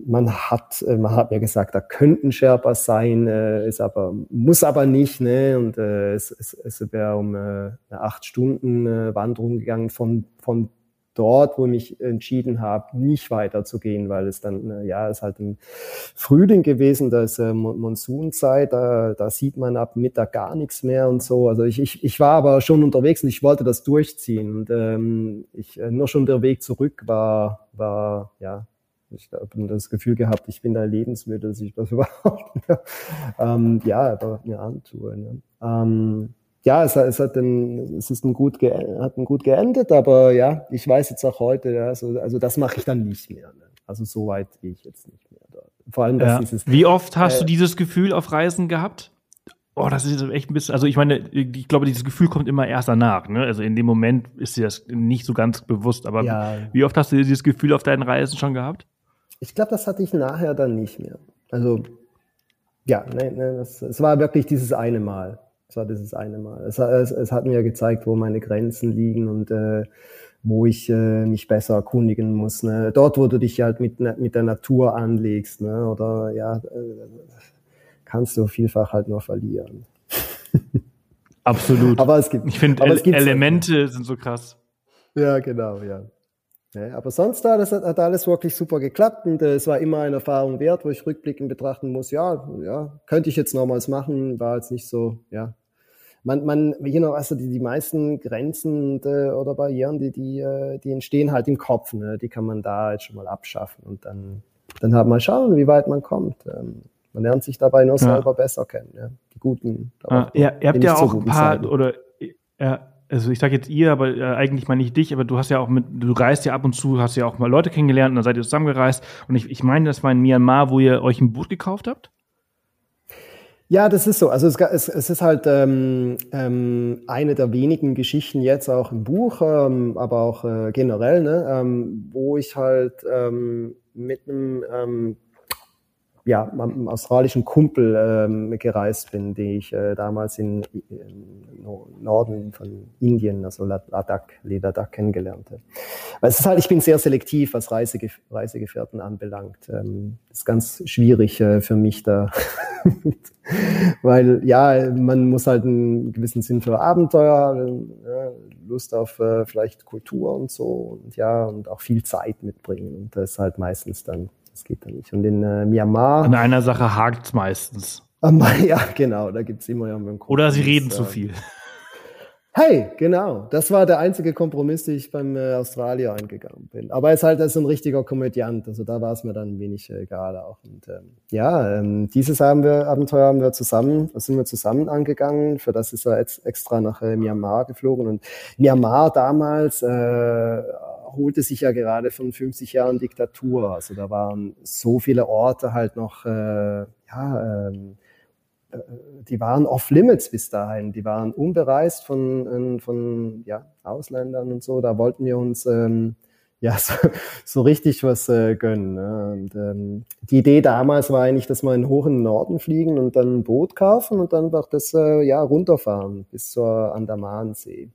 man hat, äh, man hat mir gesagt, da könnten Sherpas sein, äh, ist aber, muss aber nicht, ne? Und äh, es, es, es wäre um äh, eine acht Stunden äh, Wanderung gegangen von, von dort, wo ich mich entschieden habe, nicht weiterzugehen, weil es dann, äh, ja, es ist halt im Frühling gewesen, da ist äh, Monsunzeit, da, da sieht man ab Mittag gar nichts mehr und so. Also ich, ich, ich war aber schon unterwegs und ich wollte das durchziehen. Und ähm, ich, äh, nur schon der Weg zurück war, war ja Ich habe das Gefühl gehabt, ich bin da lebensmüde, dass ich das überhaupt ähm, ja, aber mir antue. Ne? Ähm, ja, es, es hat ein, es ist ein gut, hat ein gut geendet, aber ja, ich weiß jetzt auch heute, ja, also, also das mache ich dann nicht mehr. Ne? Also so weit gehe ich jetzt nicht mehr. Da. Vor allem, dass ja. dieses. Wie oft hast äh, du dieses Gefühl auf Reisen gehabt? Oh, das ist echt ein bisschen, also ich meine, ich glaube, dieses Gefühl kommt immer erst danach, ne? Also in dem Moment ist dir das nicht so ganz bewusst, aber ja. wie oft hast du dieses Gefühl auf deinen Reisen schon gehabt? Ich glaube, das hatte ich nachher dann nicht mehr. Also, ja, ne, ne, das, es war wirklich dieses eine Mal. Es war dieses eine Mal. Es, es, es hat mir gezeigt, wo meine Grenzen liegen und äh, wo ich äh, mich besser erkundigen muss. Ne? Dort, wo du dich halt mit, mit der Natur anlegst, ne? oder ja, äh, kannst du vielfach halt nur verlieren. Absolut. aber es gibt, ich finde, Ele Elemente halt, sind so krass. Ja, genau, ja. Ja aber sonst alles, hat alles wirklich super geklappt und äh, es war immer eine Erfahrung wert, wo ich rückblickend betrachten muss, ja, ja, könnte ich jetzt nochmals machen, war jetzt nicht so, ja. Man, man, you know, also die, die meisten Grenzen äh, oder Barrieren, die, die, äh, die entstehen halt im Kopf, ne? die kann man da jetzt schon mal abschaffen und dann, dann halt mal schauen, wie weit man kommt. Ähm, man lernt sich dabei nur selber ja. besser kennen, ja. Die guten. Ah, ja, ihr habt ja auch ein paar, Seiten. oder ja, also ich sage jetzt ihr, aber äh, eigentlich meine ich dich, aber du hast ja auch mit, du reist ja ab und zu, hast ja auch mal Leute kennengelernt und dann seid ihr zusammengereist. Und ich, ich meine, das war in Myanmar, wo ihr euch ein Boot gekauft habt? Ja, das ist so. Also es, es, es ist halt ähm, ähm, eine der wenigen Geschichten jetzt auch im Buch, ähm, aber auch äh, generell, ne, ähm, wo ich halt ähm, mit einem ähm, ja, einem australischen Kumpel ähm, gereist bin, den ich äh, damals in, im Norden von Indien, also Ladakh, Ladakh kennengelernt habe. Weil es ist halt, ich bin sehr selektiv, was Reisegef Reisegefährten anbelangt. Ähm, ist ganz schwierig äh, für mich da, weil ja, man muss halt einen gewissen Sinn für Abenteuer, äh, Lust auf äh, vielleicht Kultur und so und ja und auch viel Zeit mitbringen und das ist halt meistens dann das geht dann nicht. Und in äh, Myanmar. An einer Sache hakt es meistens. Ja, genau, da gibt es immer ja einen Oder sie reden äh, zu viel. Hey, genau. Das war der einzige Kompromiss, den ich beim äh, Australier eingegangen bin. Aber er ist halt als ein richtiger Komödiant. Also da war es mir dann ein wenig äh, egal auch. Und ähm, ja, ähm, dieses haben wir, Abenteuer haben wir zusammen, sind wir zusammen angegangen. Für das ist er jetzt extra nach äh, Myanmar geflogen. Und Myanmar damals äh, erholte sich ja gerade von 50 Jahren Diktatur. Also da waren so viele Orte halt noch, äh, ja, ähm, äh, die waren off-limits bis dahin. Die waren unbereist von, ähm, von ja, Ausländern und so. Da wollten wir uns ähm, ja so, so richtig was äh, gönnen. Ne? Und ähm, die Idee damals war eigentlich, dass wir in den hohen Norden fliegen und dann ein Boot kaufen und dann einfach das äh, ja runterfahren bis zur Andamansee.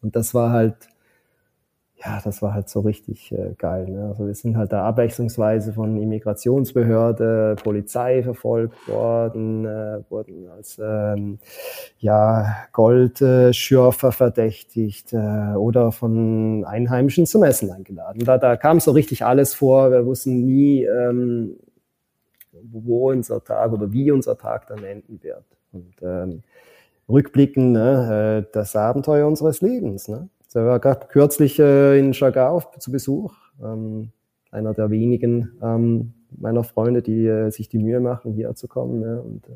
Und das war halt ja, das war halt so richtig äh, geil. Ne? Also wir sind halt da abwechslungsweise von Immigrationsbehörde, Polizei verfolgt worden, äh, wurden als ähm, ja, Goldschürfer äh, verdächtigt äh, oder von Einheimischen zum Essen eingeladen. Da, da kam so richtig alles vor. Wir wussten nie, ähm, wo unser Tag oder wie unser Tag dann enden wird. Und ähm, rückblicken, ne, äh, das Abenteuer unseres Lebens. Ne? Ich war gerade kürzlich äh, in Chagau zu Besuch. Ähm, einer der wenigen ähm, meiner Freunde, die äh, sich die Mühe machen, hier zu kommen. Ne? Und äh,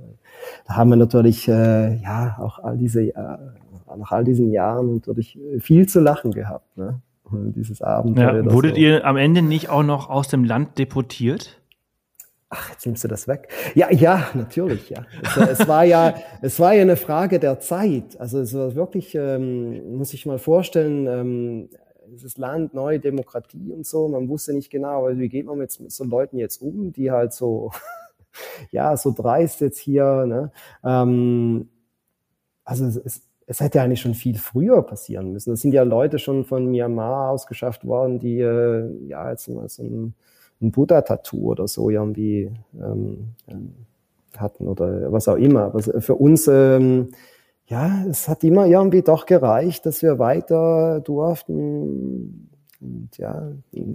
da haben wir natürlich äh, ja auch all diese äh, nach all diesen Jahren natürlich viel zu lachen gehabt. Ne? Dieses Abenteuer. Ja, wurdet so. ihr am Ende nicht auch noch aus dem Land deportiert? Ach, jetzt nimmst du das weg. Ja, ja, natürlich, ja. Es, es, war ja, es war ja eine Frage der Zeit. Also es war wirklich, ähm, muss ich mal vorstellen, ähm, dieses Land, neue Demokratie und so. Man wusste nicht genau, also wie geht man mit so Leuten jetzt um, die halt so, ja, so dreist jetzt hier. Ne? Ähm, also es, es hätte eigentlich schon viel früher passieren müssen. Es sind ja Leute schon von Myanmar ausgeschafft worden, die äh, ja jetzt mal so ein ein Buddha-Tattoo oder so irgendwie ähm, hatten oder was auch immer. Aber für uns, ähm, ja, es hat immer irgendwie doch gereicht, dass wir weiter durften. Und ja,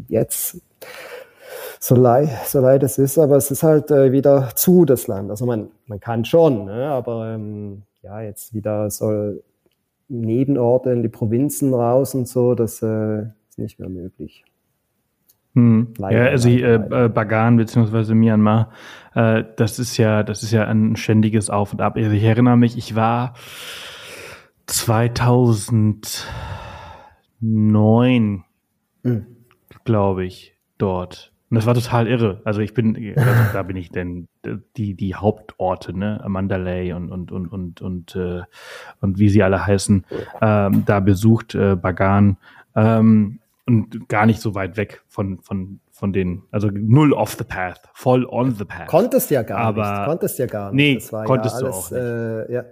jetzt, so leid, so leid es ist, aber es ist halt äh, wieder zu, das Land. Also man, man kann schon, ne? aber ähm, ja, jetzt wieder so Nebenorte in die Provinzen raus und so, das äh, ist nicht mehr möglich. Hm. Leider, ja, also leider, äh, Bagan beziehungsweise Myanmar, äh, das ist ja, das ist ja ein ständiges Auf und Ab. Also ich erinnere mich, ich war 2009, hm. glaube ich, dort. Und das war total irre. Also ich bin, also da bin ich denn die die Hauptorte, ne, Mandalay und und und und und äh, und wie sie alle heißen, ähm, da besucht äh, Bagan ähm, und gar nicht so weit weg von von von den, also null off the path, voll on the path. Konntest ja gar Aber, nicht. Konntest ja gar nicht. Nee, das war konntest ja alles, du auch nicht. Äh, ja.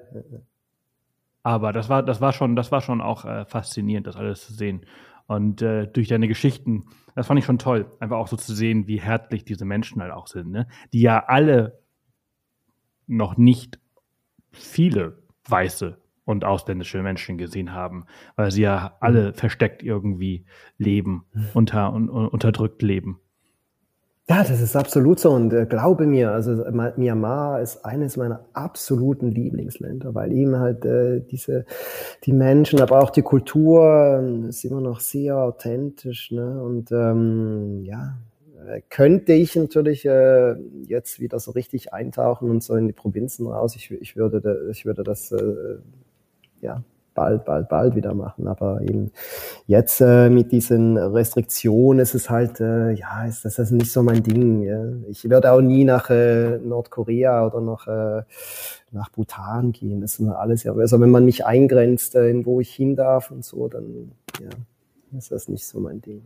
Aber das war, das war schon, das war schon auch äh, faszinierend, das alles zu sehen. Und äh, durch deine Geschichten, das fand ich schon toll, einfach auch so zu sehen, wie herzlich diese Menschen halt auch sind, ne? Die ja alle noch nicht viele weiße und ausländische Menschen gesehen haben, weil sie ja alle versteckt irgendwie leben, unter, un, unterdrückt leben. Ja, das ist absolut so und äh, glaube mir, also Myanmar ist eines meiner absoluten Lieblingsländer, weil eben halt äh, diese die Menschen, aber auch die Kultur äh, ist immer noch sehr authentisch, ne? Und ähm, ja, äh, könnte ich natürlich äh, jetzt wieder so richtig eintauchen und so in die Provinzen raus. Ich, ich würde, ich würde das äh, ja bald, bald, bald wieder machen. Aber eben jetzt äh, mit diesen Restriktionen ist es halt, äh, ja, ist das ist nicht so mein Ding. Ja. Ich werde auch nie nach äh, Nordkorea oder nach, äh, nach Bhutan gehen. Das ist alles ja, also wenn man mich eingrenzt, äh, in wo ich hin darf und so, dann ja, ist das nicht so mein Ding.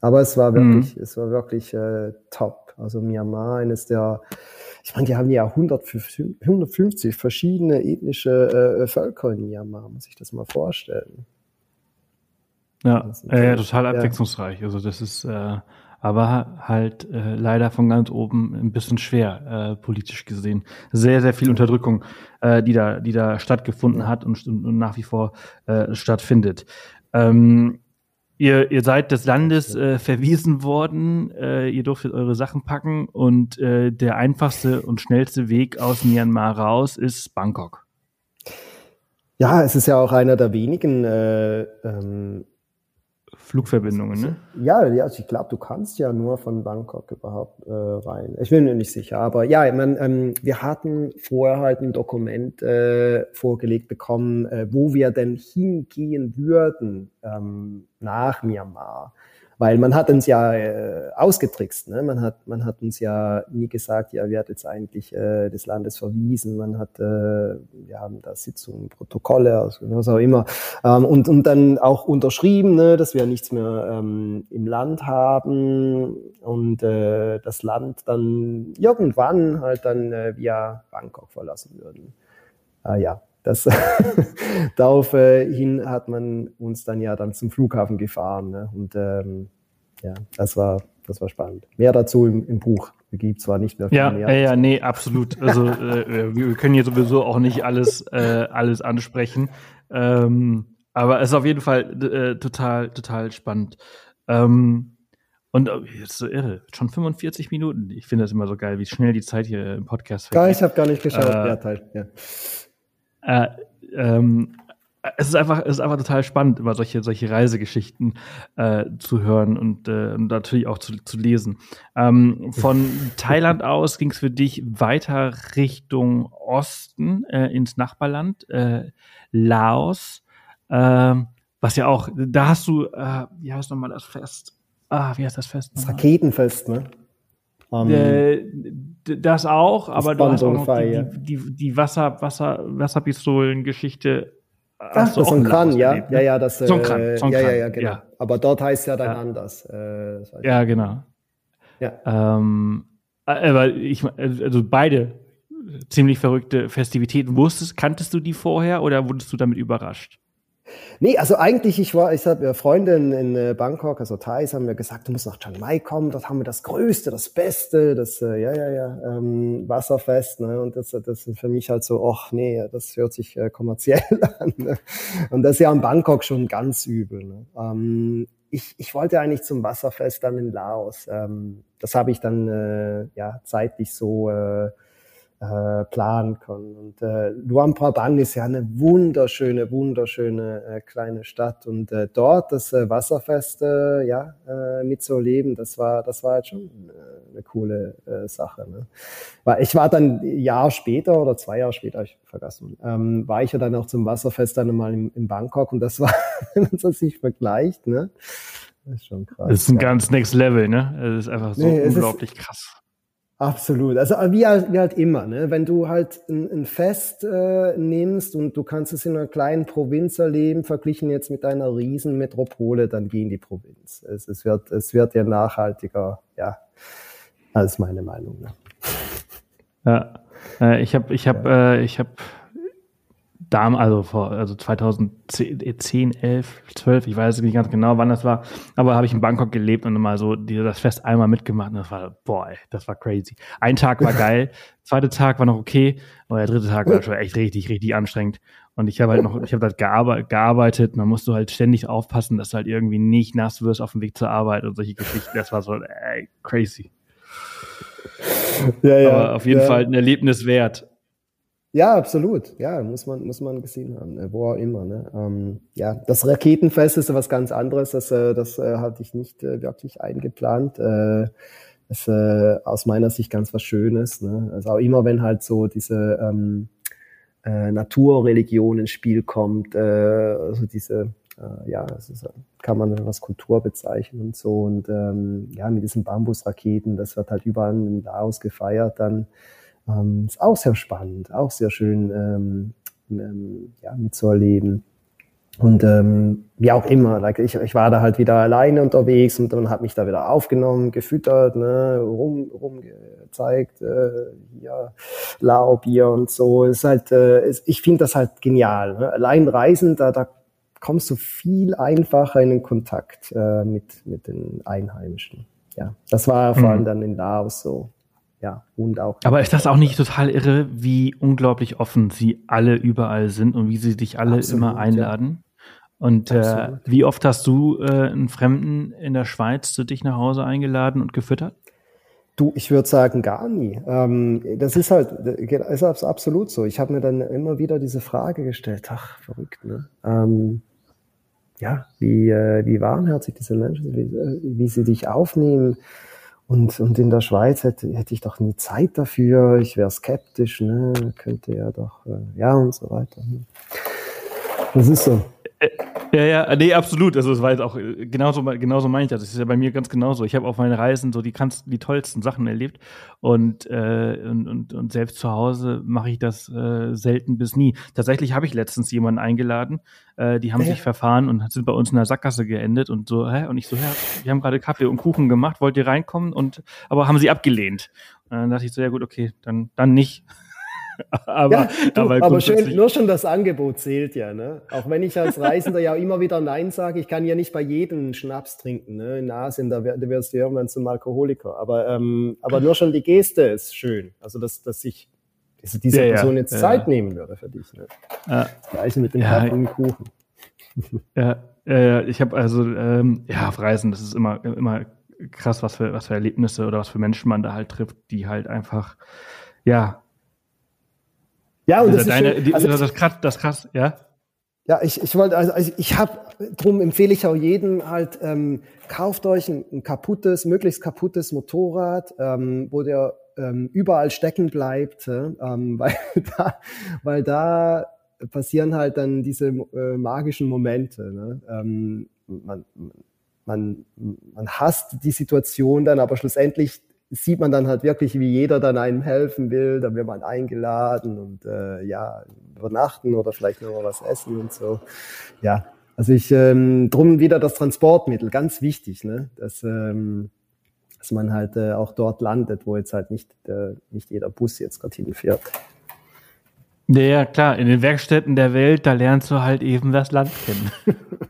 Aber es war mhm. wirklich, mhm. es war wirklich äh, top. Also Myanmar, eines der ich meine, die haben ja 150 verschiedene ethnische äh, Völker in Myanmar, muss ich das mal vorstellen. Ja, äh, total abwechslungsreich. Ja. Also das ist äh, aber halt äh, leider von ganz oben ein bisschen schwer, äh, politisch gesehen. Sehr, sehr viel Unterdrückung, äh, die da, die da stattgefunden hat und, und nach wie vor äh, stattfindet. Ähm, Ihr, ihr seid des Landes äh, verwiesen worden, äh, ihr durftet eure Sachen packen und äh, der einfachste und schnellste Weg aus Myanmar raus ist Bangkok. Ja, es ist ja auch einer der wenigen äh, ähm, Flugverbindungen, ne? Ja, also ich glaube, du kannst ja nur von Bangkok überhaupt äh, rein. Ich bin mir nicht sicher, aber ja, ich mein, ähm, wir hatten vorher halt ein Dokument äh, vorgelegt bekommen, äh, wo wir denn hingehen würden ähm, nach Myanmar. Weil man hat uns ja äh, ausgetrickst. Ne? Man, hat, man hat uns ja nie gesagt, ja, wer hat jetzt eigentlich äh, des Landes verwiesen. Man hat, äh, wir haben da Sitzungen, Protokolle, also was auch immer. Ähm, und, und dann auch unterschrieben, ne, dass wir nichts mehr ähm, im Land haben und äh, das Land dann irgendwann halt dann äh, via Bangkok verlassen würden. Äh, ja, das daraufhin hat man uns dann ja dann zum Flughafen gefahren. Ne? Und ähm, ja, das war, das war spannend. Mehr dazu im, im Buch. Es gibt zwar nicht mehr viel ja, mehr. Ja, ja, nee, absolut. Also äh, äh, wir können hier sowieso auch nicht alles, äh, alles ansprechen. Ähm, aber es ist auf jeden Fall äh, total, total spannend. Ähm, und oh, jetzt so irre, schon 45 Minuten. Ich finde das immer so geil, wie schnell die Zeit hier im Podcast vergeht. ich habe gar nicht geschaut. Äh, ja, Teil, ja. Äh, ähm, es ist einfach, es ist einfach total spannend, immer solche, solche Reisegeschichten äh, zu hören und, äh, und natürlich auch zu, zu lesen. Ähm, von Thailand aus ging es für dich weiter Richtung Osten äh, ins Nachbarland, äh, Laos. Äh, was ja auch, da hast du, äh, wie heißt nochmal das Fest? Ah, wie heißt das Fest? Das Raketenfest, ne? Um, äh, das auch, aber du hast auch noch die, die, die, die Wasser, Wasser, Wasserpistolen-Geschichte. Ach, das ist ein Kran, ja, ne? ja, ja, das, Songkran, äh, Songkran, ja, ja, ja, genau. Ja. Aber dort heißt es ja dann ja. anders. Äh, ja, genau. Ja. Ähm, aber ich, also beide ziemlich verrückte Festivitäten. Wusstest, kanntest du die vorher oder wurdest du damit überrascht? Nee, also eigentlich, ich war, ich habe Freunde in, in äh, Bangkok, also Thais, haben mir gesagt, du musst nach Chiang Mai kommen, dort haben wir das Größte, das Beste, das, äh, ja, ja, ja, ähm, Wasserfest, ne? Und das, das ist für mich halt so, ach nee, das hört sich äh, kommerziell an. Ne? Und das ist ja in Bangkok schon ganz übel. Ne? Ähm, ich, ich wollte eigentlich zum Wasserfest dann in Laos. Ähm, das habe ich dann äh, ja zeitlich so äh, äh, planen kann. Und äh, Luang Prabang ist ja eine wunderschöne, wunderschöne äh, kleine Stadt. Und äh, dort das äh, Wasserfest äh, ja, äh, mitzuerleben, das war, das war jetzt schon äh, eine coole äh, Sache. Ne? Weil ich war dann ein Jahr später oder zwei Jahre später, ich vergessen, ähm, war ich ja dann auch zum Wasserfest dann mal in, in Bangkok und das war, wenn man das sich vergleicht, ne? Das ist schon krass. Das ist ein ja. ganz next level, ne? Das ist einfach so nee, unglaublich krass. Absolut. Also wie halt, wie halt immer, ne? wenn du halt ein, ein Fest äh, nimmst und du kannst es in einer kleinen Provinz erleben, verglichen jetzt mit einer riesen Metropole, dann geh in die Provinz. Es, es, wird, es wird ja nachhaltiger, ja, als meine Meinung. Ne? Ja, äh, ich habe, ich habe, ja. äh, ich habe Dam, also vor, also 2010, 11, 12, ich weiß nicht ganz genau, wann das war, aber habe ich in Bangkok gelebt und mal so die, das Fest einmal mitgemacht und das war, boah, ey, das war crazy. Ein Tag war geil, zweiter Tag war noch okay, aber der dritte Tag war schon echt richtig, richtig anstrengend. Und ich habe halt noch, ich habe halt gearbeitet, gearbeitet, man musste halt ständig aufpassen, dass du halt irgendwie nicht nass wirst auf dem Weg zur Arbeit und solche Geschichten. Das war so, ey, crazy. Ja, ja. Aber auf jeden ja. Fall ein Erlebnis wert. Ja, absolut. Ja, muss man, muss man gesehen haben, ne? wo auch immer. Ne? Ähm, ja, das Raketenfest ist was ganz anderes. Das, äh, das äh, hatte ich nicht äh, wirklich eingeplant. Äh, ist äh, aus meiner Sicht ganz was Schönes. Ne? Also auch immer, wenn halt so diese ähm, äh, Naturreligion ins Spiel kommt, äh, also diese, äh, ja, ist, kann man was Kultur bezeichnen und so. Und ähm, ja, mit diesen Bambusraketen, das wird halt überall in Laos gefeiert dann. Ähm, ist auch sehr spannend, auch sehr schön ähm, ähm, ja, mitzuerleben. Und ähm, wie auch immer, like ich, ich war da halt wieder alleine unterwegs und dann hat mich da wieder aufgenommen, gefüttert, ne, rum, rumgezeigt, äh, hier Laubier und so. Ist halt, äh, ist, ich finde das halt genial. Ne? Allein reisen, da, da kommst du viel einfacher in den Kontakt äh, mit, mit den Einheimischen. Ja, das war vor allem mhm. dann in Laos so ja, und auch. Aber ist das auch nicht total irre, wie unglaublich offen sie alle überall sind und wie sie dich alle Absolut, immer einladen? Ja. Und äh, wie oft hast du äh, einen Fremden in der Schweiz zu dich nach Hause eingeladen und gefüttert? Du, ich würde sagen, gar nie. Ähm, das ist halt, ist absolut so. Ich habe mir dann immer wieder diese Frage gestellt, ach, verrückt, ne? Ähm, ja, wie, äh, wie warmherzig diese Menschen, wie, äh, wie sie dich aufnehmen und, und in der Schweiz hätte, hätte ich doch nie Zeit dafür, ich wäre skeptisch, ne? könnte ja doch, äh, ja und so weiter. Das ist so. Äh, ja, ja, nee, absolut. Also es war jetzt auch äh, genauso, genauso meine ich das. Das ist ja bei mir ganz genauso. Ich habe auf meinen Reisen so die ganz, die tollsten Sachen erlebt und, äh, und, und, und selbst zu Hause mache ich das äh, selten bis nie. Tatsächlich habe ich letztens jemanden eingeladen, äh, die haben ja. sich verfahren und sind bei uns in der Sackgasse geendet und so, hä? Und ich so, ja, wir haben gerade Kaffee und Kuchen gemacht, wollt ihr reinkommen? Und aber haben sie abgelehnt. Und dann dachte ich so, ja gut, okay, dann, dann nicht. Aber, ja, du, aber, aber schön, nur schon das Angebot zählt ja. Ne? Auch wenn ich als Reisender ja immer wieder Nein sage, ich kann ja nicht bei jedem Schnaps trinken. Ne? In Asien, da, da wirst du irgendwann zum Alkoholiker. Aber, ähm, aber nur schon die Geste ist schön. Also, dass, dass ich dass diese ja, Person jetzt ja, Zeit nehmen würde für dich. Ne? Das Gleiche mit dem ja, Kuchen. Ja, äh, ich habe also, ähm, ja, auf Reisen, das ist immer, immer krass, was für, was für Erlebnisse oder was für Menschen man da halt trifft, die halt einfach, ja, ja, und das, deine, ist schön, also das, krass, das krass, ja. Ja, ich, ich wollte, also, also ich habe, drum empfehle ich auch jedem halt, ähm, kauft euch ein, ein kaputtes, möglichst kaputtes Motorrad, ähm, wo der ähm, überall stecken bleibt, ähm, weil da, weil da passieren halt dann diese äh, magischen Momente. Ne? Ähm, man, man, man hasst die Situation dann, aber schlussendlich sieht man dann halt wirklich, wie jeder dann einem helfen will. Dann wird man eingeladen und äh, ja, übernachten oder vielleicht noch mal was essen und so. Ja, also ich ähm, drum wieder das Transportmittel, ganz wichtig, ne? Dass, ähm, dass man halt äh, auch dort landet, wo jetzt halt nicht, äh, nicht jeder Bus jetzt gerade hinfährt. Ja, klar, in den Werkstätten der Welt, da lernst du halt eben das Land kennen.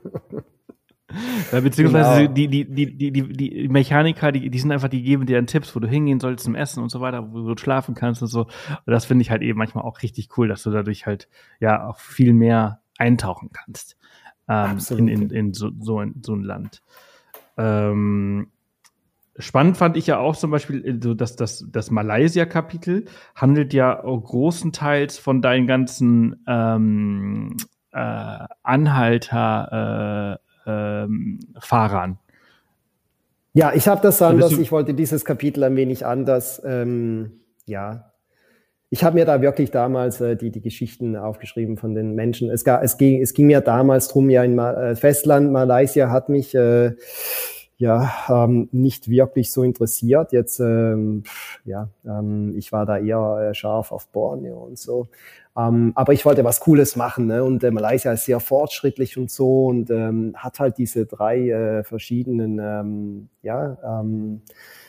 Ja, beziehungsweise genau. die, die, die, die, die, die Mechaniker, die, die sind einfach, die geben dir dann Tipps, wo du hingehen sollst zum Essen und so weiter, wo du schlafen kannst und so. Und das finde ich halt eben manchmal auch richtig cool, dass du dadurch halt ja auch viel mehr eintauchen kannst ähm, in, in, in so, so, ein, so ein Land. Ähm, Spannend fand ich ja auch zum Beispiel, äh, so dass das, das Malaysia-Kapitel handelt ja großenteils von deinen ganzen ähm, äh, Anhalter äh, ähm, Fahrern. Ja, ich habe das anders. Ich wollte dieses Kapitel ein wenig anders. Ähm, ja, ich habe mir da wirklich damals äh, die, die Geschichten aufgeschrieben von den Menschen. Es, gar, es, ging, es ging mir damals drum, ja, in Ma äh, Festland Malaysia hat mich äh, ja ähm, nicht wirklich so interessiert. Jetzt, ähm, ja, ähm, ich war da eher äh, scharf auf Borneo und so. Ähm, aber ich wollte was Cooles machen ne? und äh, Malaysia ist sehr fortschrittlich und so und ähm, hat halt diese drei äh, verschiedenen, ähm, ja, ähm, äh,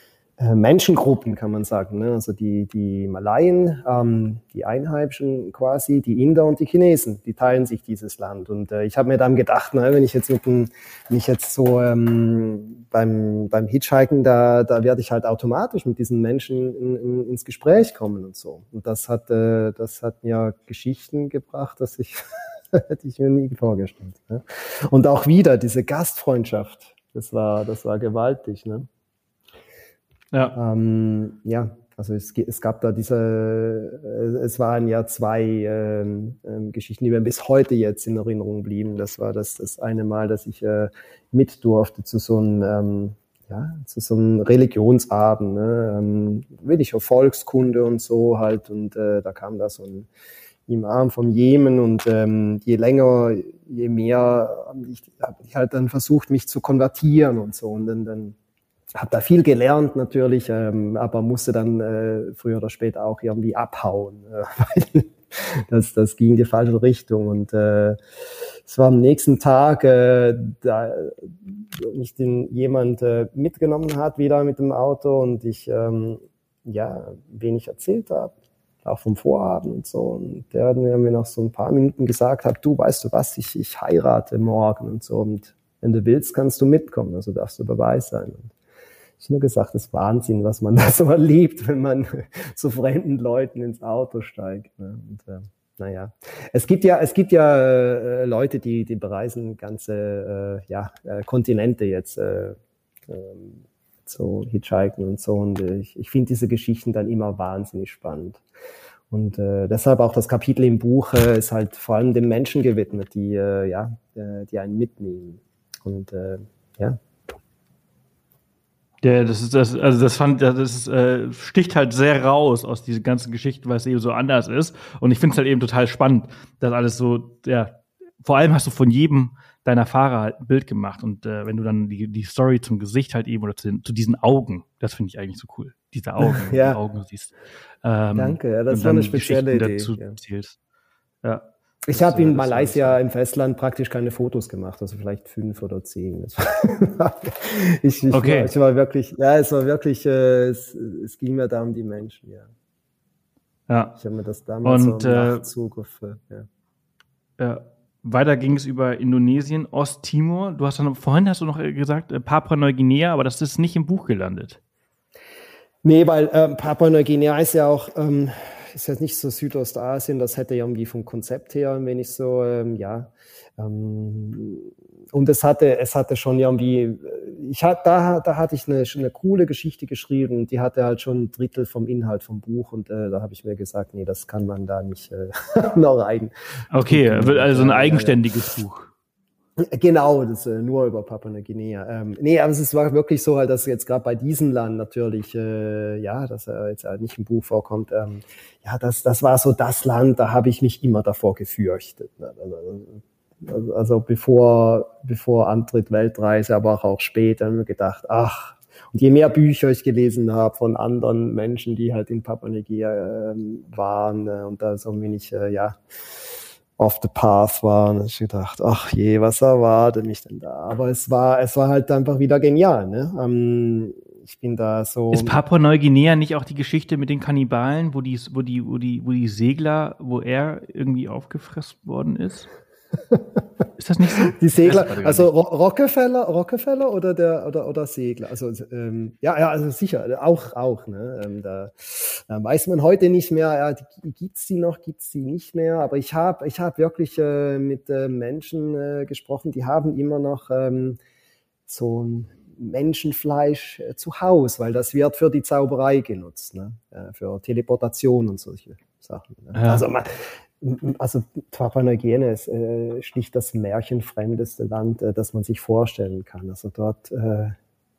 Menschengruppen, kann man sagen. Ne? Also die, die Malaien, ähm, die Einheimischen quasi, die Inder und die Chinesen, die teilen sich dieses Land. Und äh, ich habe mir dann gedacht, ne, wenn ich jetzt mit dem, wenn ich jetzt so ähm, beim, beim Hitchhiken, da, da werde ich halt automatisch mit diesen Menschen in, in, ins Gespräch kommen und so. Und das hat, äh, das hat mir Geschichten gebracht, dass ich hätte ich mir nie vorgestellt. Ne? Und auch wieder diese Gastfreundschaft, das war, das war gewaltig. Ne? Ja. Ähm, ja, also es, es, gab da diese, äh, es waren ja zwei ähm, ähm, Geschichten, die mir bis heute jetzt in Erinnerung blieben. Das war das, das eine Mal, dass ich äh, mit durfte zu so einem, ähm, ja, zu so einem Religionsabend, ne? ähm, auf Volkskunde und so halt. Und äh, da kam da so ein Imam vom Jemen und ähm, je länger, je mehr habe ich, hab ich halt dann versucht, mich zu konvertieren und so. Und dann, dann habe da viel gelernt natürlich, ähm, aber musste dann äh, früher oder später auch irgendwie abhauen, äh, weil das, das ging in die falsche Richtung. Und äh, es war am nächsten Tag, äh, da mich den jemand äh, mitgenommen hat wieder mit dem Auto und ich ähm, ja wenig erzählt habe, auch vom Vorabend und so. Und der mir nach so ein paar Minuten gesagt hat, du weißt du was, ich, ich heirate morgen und so. Und wenn du willst, kannst du mitkommen, also darfst du dabei sein. Und ich nur gesagt, das ist Wahnsinn, was man da so erlebt, wenn man zu fremden Leuten ins Auto steigt. Ne? Und, äh, naja, es gibt ja, es gibt ja äh, Leute, die, die bereisen ganze äh, ja, äh, Kontinente jetzt äh, äh, so hitchhiken und so. Und äh, ich, ich finde diese Geschichten dann immer wahnsinnig spannend. Und äh, deshalb auch das Kapitel im Buch äh, ist halt vor allem den Menschen gewidmet, die äh, ja, äh, die einen mitnehmen. Und äh, ja, ja, das ist das, also das fand, das ist, äh, sticht halt sehr raus aus diesen ganzen Geschichten, weil es eben so anders ist. Und ich finde es halt eben total spannend, dass alles so, ja, vor allem hast du von jedem deiner Fahrer halt ein Bild gemacht. Und äh, wenn du dann die, die Story zum Gesicht halt eben oder zu, den, zu diesen Augen, das finde ich eigentlich so cool. Diese Augen, ja. die Augen siehst. Ähm, Danke, ja, das war eine spezielle Idee. Dazu ja. Ja. Ich habe in Malaysia im Festland praktisch keine Fotos gemacht, also vielleicht fünf oder zehn. ich, ich, okay. war, ich war wirklich, ja, es war wirklich, äh, es, es ging mir da um die Menschen, ja. Ja. Ich habe mir das damals Und, so im äh, Nachzug auf, ja. ja. Weiter ging es über Indonesien, Osttimor. Du hast dann vorhin hast du noch gesagt äh, Papua-Neuguinea, aber das ist nicht im Buch gelandet. Nee, weil äh, Papua-Neuguinea ist ja auch ähm, ist jetzt nicht so Südostasien, das hätte ja irgendwie vom Konzept her ein wenig so, ähm, ja. Ähm, und es hatte, es hatte schon irgendwie, ich hatte, da, da hatte ich eine, eine coole Geschichte geschrieben, die hatte halt schon ein Drittel vom Inhalt vom Buch und äh, da habe ich mir gesagt, nee, das kann man da nicht äh, noch rein. Okay, also ein eigenständiges ja, ja. Buch. Genau, das äh, nur über Papua-Neuguinea. Ähm, nee, aber es war wirklich so, halt, dass jetzt gerade bei diesem Land natürlich, äh, ja, dass er jetzt halt nicht im Buch vorkommt, ähm, ja, das, das war so das Land, da habe ich mich immer davor gefürchtet. Ne? Also, also bevor, bevor Antritt Weltreise, aber auch später, haben wir gedacht, ach, und je mehr Bücher ich gelesen habe von anderen Menschen, die halt in Papua-Neuguinea äh, waren äh, und da so ein wenig, äh, ja, off the path war. Und ich gedacht, ach je, was erwartet mich denn da? Aber es war, es war halt einfach wieder genial. Ne? Ähm, ich bin da so. Ist Papua-Neuguinea nicht auch die Geschichte mit den Kannibalen, wo die, wo die, wo die, wo die Segler, wo er irgendwie aufgefressen worden ist? Ist das nicht so? Die Segler, also Rockefeller, Rockefeller oder der oder oder Segler. Also ähm, ja, ja, also sicher, auch auch. Ne? Ähm, da, da weiß man heute nicht mehr. Ja, gibt's die noch? Gibt's die nicht mehr? Aber ich habe ich habe wirklich äh, mit äh, Menschen äh, gesprochen, die haben immer noch ähm, so ein Menschenfleisch äh, zu Hause, weil das wird für die Zauberei genutzt, ne? Äh, für Teleportation und solche Sachen. Ne? Ja. Also, man, also Papua-Neuguinea ist äh, schlicht das märchenfremdeste Land, äh, das man sich vorstellen kann. Also dort äh,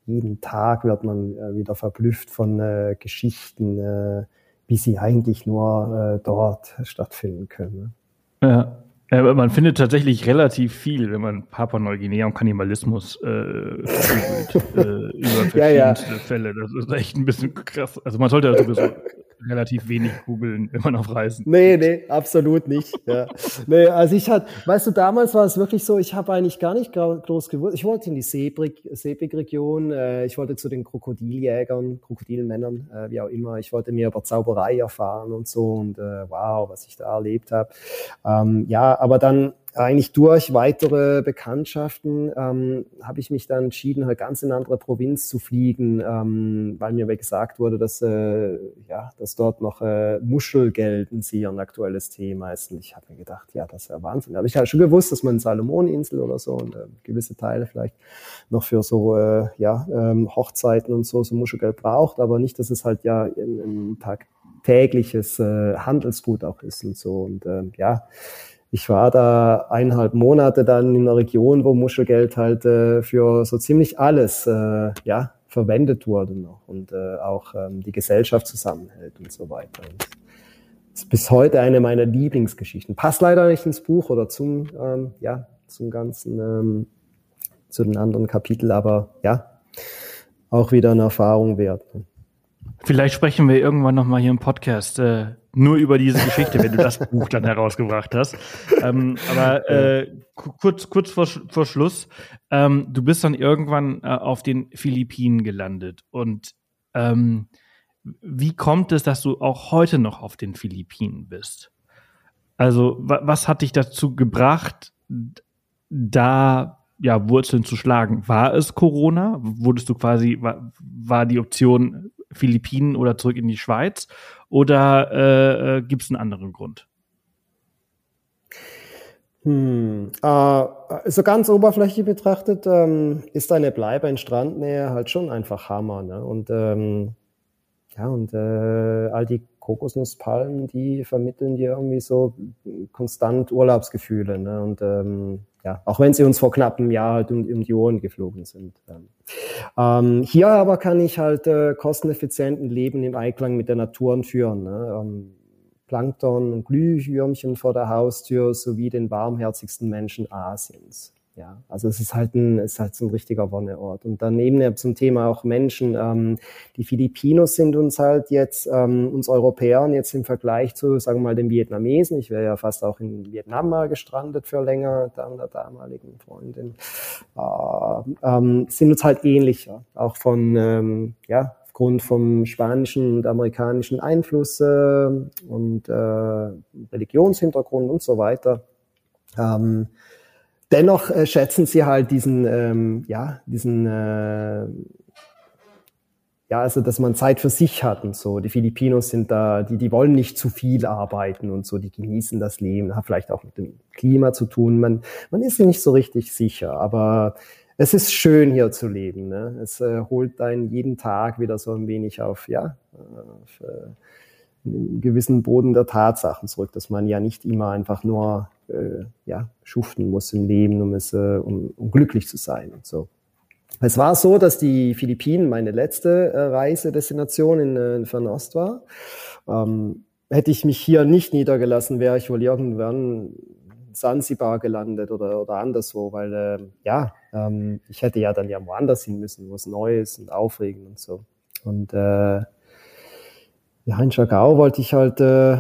jeden Tag wird man äh, wieder verblüfft von äh, Geschichten, äh, wie sie eigentlich nur dort stattfinden können. Ne? Ja. Ja, man findet tatsächlich relativ viel, wenn man Papua-Neuguinea und Kannibalismus äh, googelt, äh, über verschiedenste ja, ja. Fälle. Das ist echt ein bisschen krass. Also man sollte ja sowieso relativ wenig wenn man auf Reisen Nee, nee, absolut nicht. Ja. Nee, also ich hatte, weißt du, damals war es wirklich so, ich habe eigentlich gar nicht groß gewusst. Ich wollte in die Seebrig-Region, äh, ich wollte zu den Krokodiljägern, Krokodilmännern, äh, wie auch immer. Ich wollte mehr über Zauberei erfahren und so und äh, wow, was ich da erlebt habe. Ähm, ja, aber dann eigentlich durch weitere Bekanntschaften ähm, habe ich mich dann entschieden, halt ganz in eine andere Provinz zu fliegen, ähm, weil mir gesagt wurde, dass, äh, ja, dass dort noch äh, Muschelgelden sie ein aktuelles Thema ist. Und ich habe mir gedacht, ja, das ja Wahnsinn. Da habe ich halt schon gewusst, dass man Salomoninsel oder so und äh, gewisse Teile vielleicht noch für so äh, ja, ähm, Hochzeiten und so so Muschelgeld braucht, aber nicht, dass es halt ja ein, tagtägliches äh, Handelsgut auch ist und so. Und äh, ja, ich war da eineinhalb Monate dann in einer Region, wo Muschelgeld halt äh, für so ziemlich alles äh, ja, verwendet wurde noch und äh, auch ähm, die Gesellschaft zusammenhält und so weiter. Und ist bis heute eine meiner Lieblingsgeschichten. Passt leider nicht ins Buch oder zum, ähm, ja, zum ganzen, ähm, zu den anderen Kapitel, aber ja, auch wieder eine Erfahrung wert. Vielleicht sprechen wir irgendwann nochmal hier im Podcast äh, nur über diese Geschichte, wenn du das Buch dann herausgebracht hast. Ähm, aber äh, kurz, kurz vor, vor Schluss, ähm, du bist dann irgendwann äh, auf den Philippinen gelandet. Und ähm, wie kommt es, dass du auch heute noch auf den Philippinen bist? Also, wa was hat dich dazu gebracht, da ja, Wurzeln zu schlagen? War es Corona? Wurdest du quasi, war, war die Option Philippinen oder zurück in die Schweiz? Oder äh, äh gibt es einen anderen Grund? Hm, äh, so ganz oberflächlich betrachtet ähm, ist eine Bleibe in Strandnähe halt schon einfach Hammer. Ne? Und ähm, ja, und äh, all die Kokosnusspalmen, die vermitteln dir irgendwie so konstant Urlaubsgefühle. Ne? Und ähm, ja, auch wenn sie uns vor knapp einem Jahr halt um, um die Ohren geflogen sind. Ähm, hier aber kann ich halt äh, kosteneffizient Leben im Einklang mit der Natur führen. Ne? Ähm, Plankton und Glühwürmchen vor der Haustür sowie den warmherzigsten Menschen Asiens. Ja, also es ist halt ein, es ist halt so ein richtiger Wonneort. Und daneben ja zum Thema auch Menschen. Ähm, die Filipinos sind uns halt jetzt, ähm, uns Europäern jetzt im Vergleich zu, sagen wir mal, den Vietnamesen. Ich wäre ja fast auch in Vietnam mal gestrandet für länger, da mit der damaligen Freundin. Äh, ähm, sind uns halt ähnlicher. Auch von, ähm, ja, aufgrund vom spanischen und amerikanischen Einfluss äh, und äh, Religionshintergrund und so weiter. Ähm, dennoch äh, schätzen sie halt diesen, ähm, ja, diesen, äh, ja, also dass man Zeit für sich hat und so. Die Filipinos sind da, die, die wollen nicht zu viel arbeiten und so, die genießen das Leben, hat vielleicht auch mit dem Klima zu tun. Man, man ist nicht so richtig sicher, aber es ist schön hier zu leben. Ne? Es äh, holt einen jeden Tag wieder so ein wenig auf, ja, auf, äh, einen gewissen Boden der Tatsachen zurück, dass man ja nicht immer einfach nur äh, ja, schuften muss im Leben, um, es, äh, um, um glücklich zu sein und so. Es war so, dass die Philippinen meine letzte äh, Reisedestination in, äh, in Fernost war. Ähm, hätte ich mich hier nicht niedergelassen, wäre ich wohl irgendwann Sansibar gelandet oder, oder anderswo, weil äh, ja, ähm, ich hätte ja dann ja woanders hin müssen, wo es neu ist und aufregend und so. Und äh, ja, in Chagau wollte ich halt äh,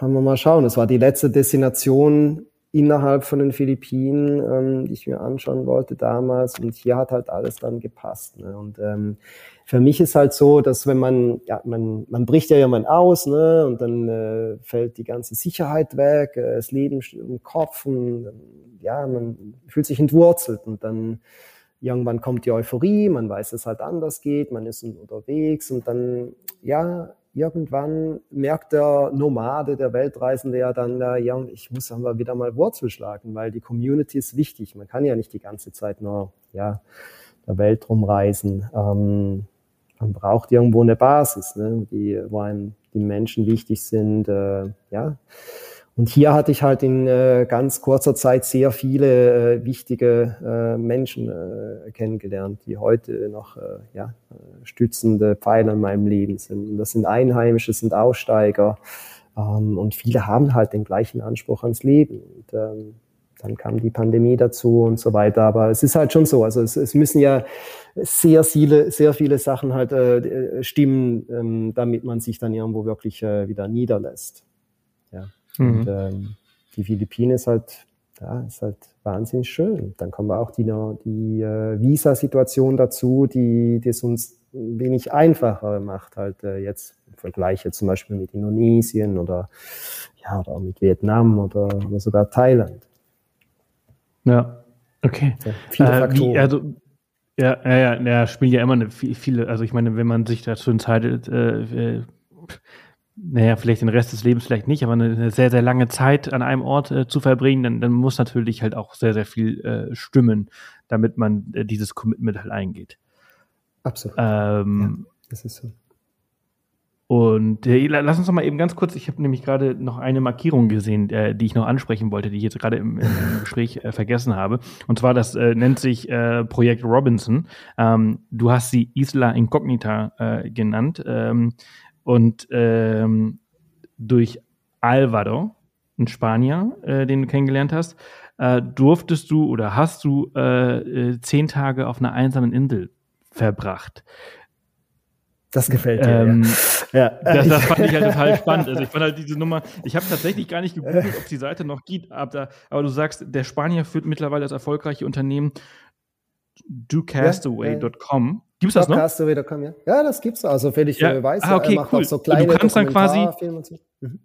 haben wir mal schauen. Das war die letzte Destination innerhalb von den Philippinen, ähm, die ich mir anschauen wollte damals. Und hier hat halt alles dann gepasst. Ne? Und ähm, für mich ist halt so, dass wenn man, ja, man, man bricht ja jemand aus, ne, und dann äh, fällt die ganze Sicherheit weg, äh, das Leben im Kopf und ja, man fühlt sich entwurzelt und dann irgendwann kommt die Euphorie, man weiß, dass es halt anders geht, man ist unterwegs und dann, ja, irgendwann merkt der Nomade, der Weltreisende ja dann, ja, ich muss aber wieder mal Wurzel schlagen, weil die Community ist wichtig. Man kann ja nicht die ganze Zeit nur, ja, der Welt rumreisen. Ähm, man braucht irgendwo eine Basis, ne, die, wo einem die Menschen wichtig sind. Äh, ja. Und hier hatte ich halt in äh, ganz kurzer Zeit sehr viele äh, wichtige äh, Menschen äh, kennengelernt, die heute noch äh, ja, äh, stützende Pfeiler in meinem Leben sind. Und das sind Einheimische, sind Aussteiger. Ähm, und viele haben halt den gleichen Anspruch ans Leben. Und, ähm, dann kam die Pandemie dazu und so weiter. Aber es ist halt schon so. Also es, es müssen ja sehr viele, sehr viele Sachen halt stimmen, ähm, damit man sich dann irgendwo wirklich wieder niederlässt. Ja. Mhm. Und ähm, die Philippinen ist halt, ja, ist halt wahnsinnig schön. Dann kommen wir auch die, die äh, Visa-Situation dazu, die, die es uns wenig einfacher macht, halt äh, jetzt im Vergleich jetzt zum Beispiel mit Indonesien oder ja, oder mit Vietnam oder, oder sogar Thailand. Ja, okay. Ja, viele äh, Faktoren. Wie, also, ja, ja, ja, ja, spielen ja immer eine, viele, also ich meine, wenn man sich dazu entscheidet, äh, äh, naja, vielleicht den Rest des Lebens vielleicht nicht, aber eine, sehr, sehr lange Zeit an einem Ort äh, zu verbringen, dann, dann muss natürlich halt auch sehr, sehr viel äh, stimmen, damit man äh, dieses Commitment halt eingeht. Absolut. Ähm, ja, das ist so. Und äh, lass uns noch mal eben ganz kurz, ich habe nämlich gerade noch eine Markierung gesehen, äh, die ich noch ansprechen wollte, die ich jetzt gerade im, im, Gespräch äh, vergessen habe. Und zwar, das äh, nennt sich äh, Projekt Robinson. Ähm, du hast sie Isla Incognita äh, genannt. Ähm, und ähm, durch Alvaro, ein Spanier, äh, den du kennengelernt hast, äh, durftest du oder hast du äh, äh zehn Tage auf einer einsamen Insel verbracht. Das gefällt dir. Ähm, ja. Das, das, fand ich halt total spannend. Also ich fand halt diese Nummer, ich habe tatsächlich gar nicht gegoogelt, ob die Seite noch gibt, aber, aber du sagst, der Spanier führt mittlerweile das erfolgreiche Unternehmen docastaway.com. Gibt es das noch? Docastaway.com, ja. Ja, das gibt's. Also völlig ja. Weiß, ah, okay, macht cool. auch so kleine und du kannst dann quasi und, so. mhm.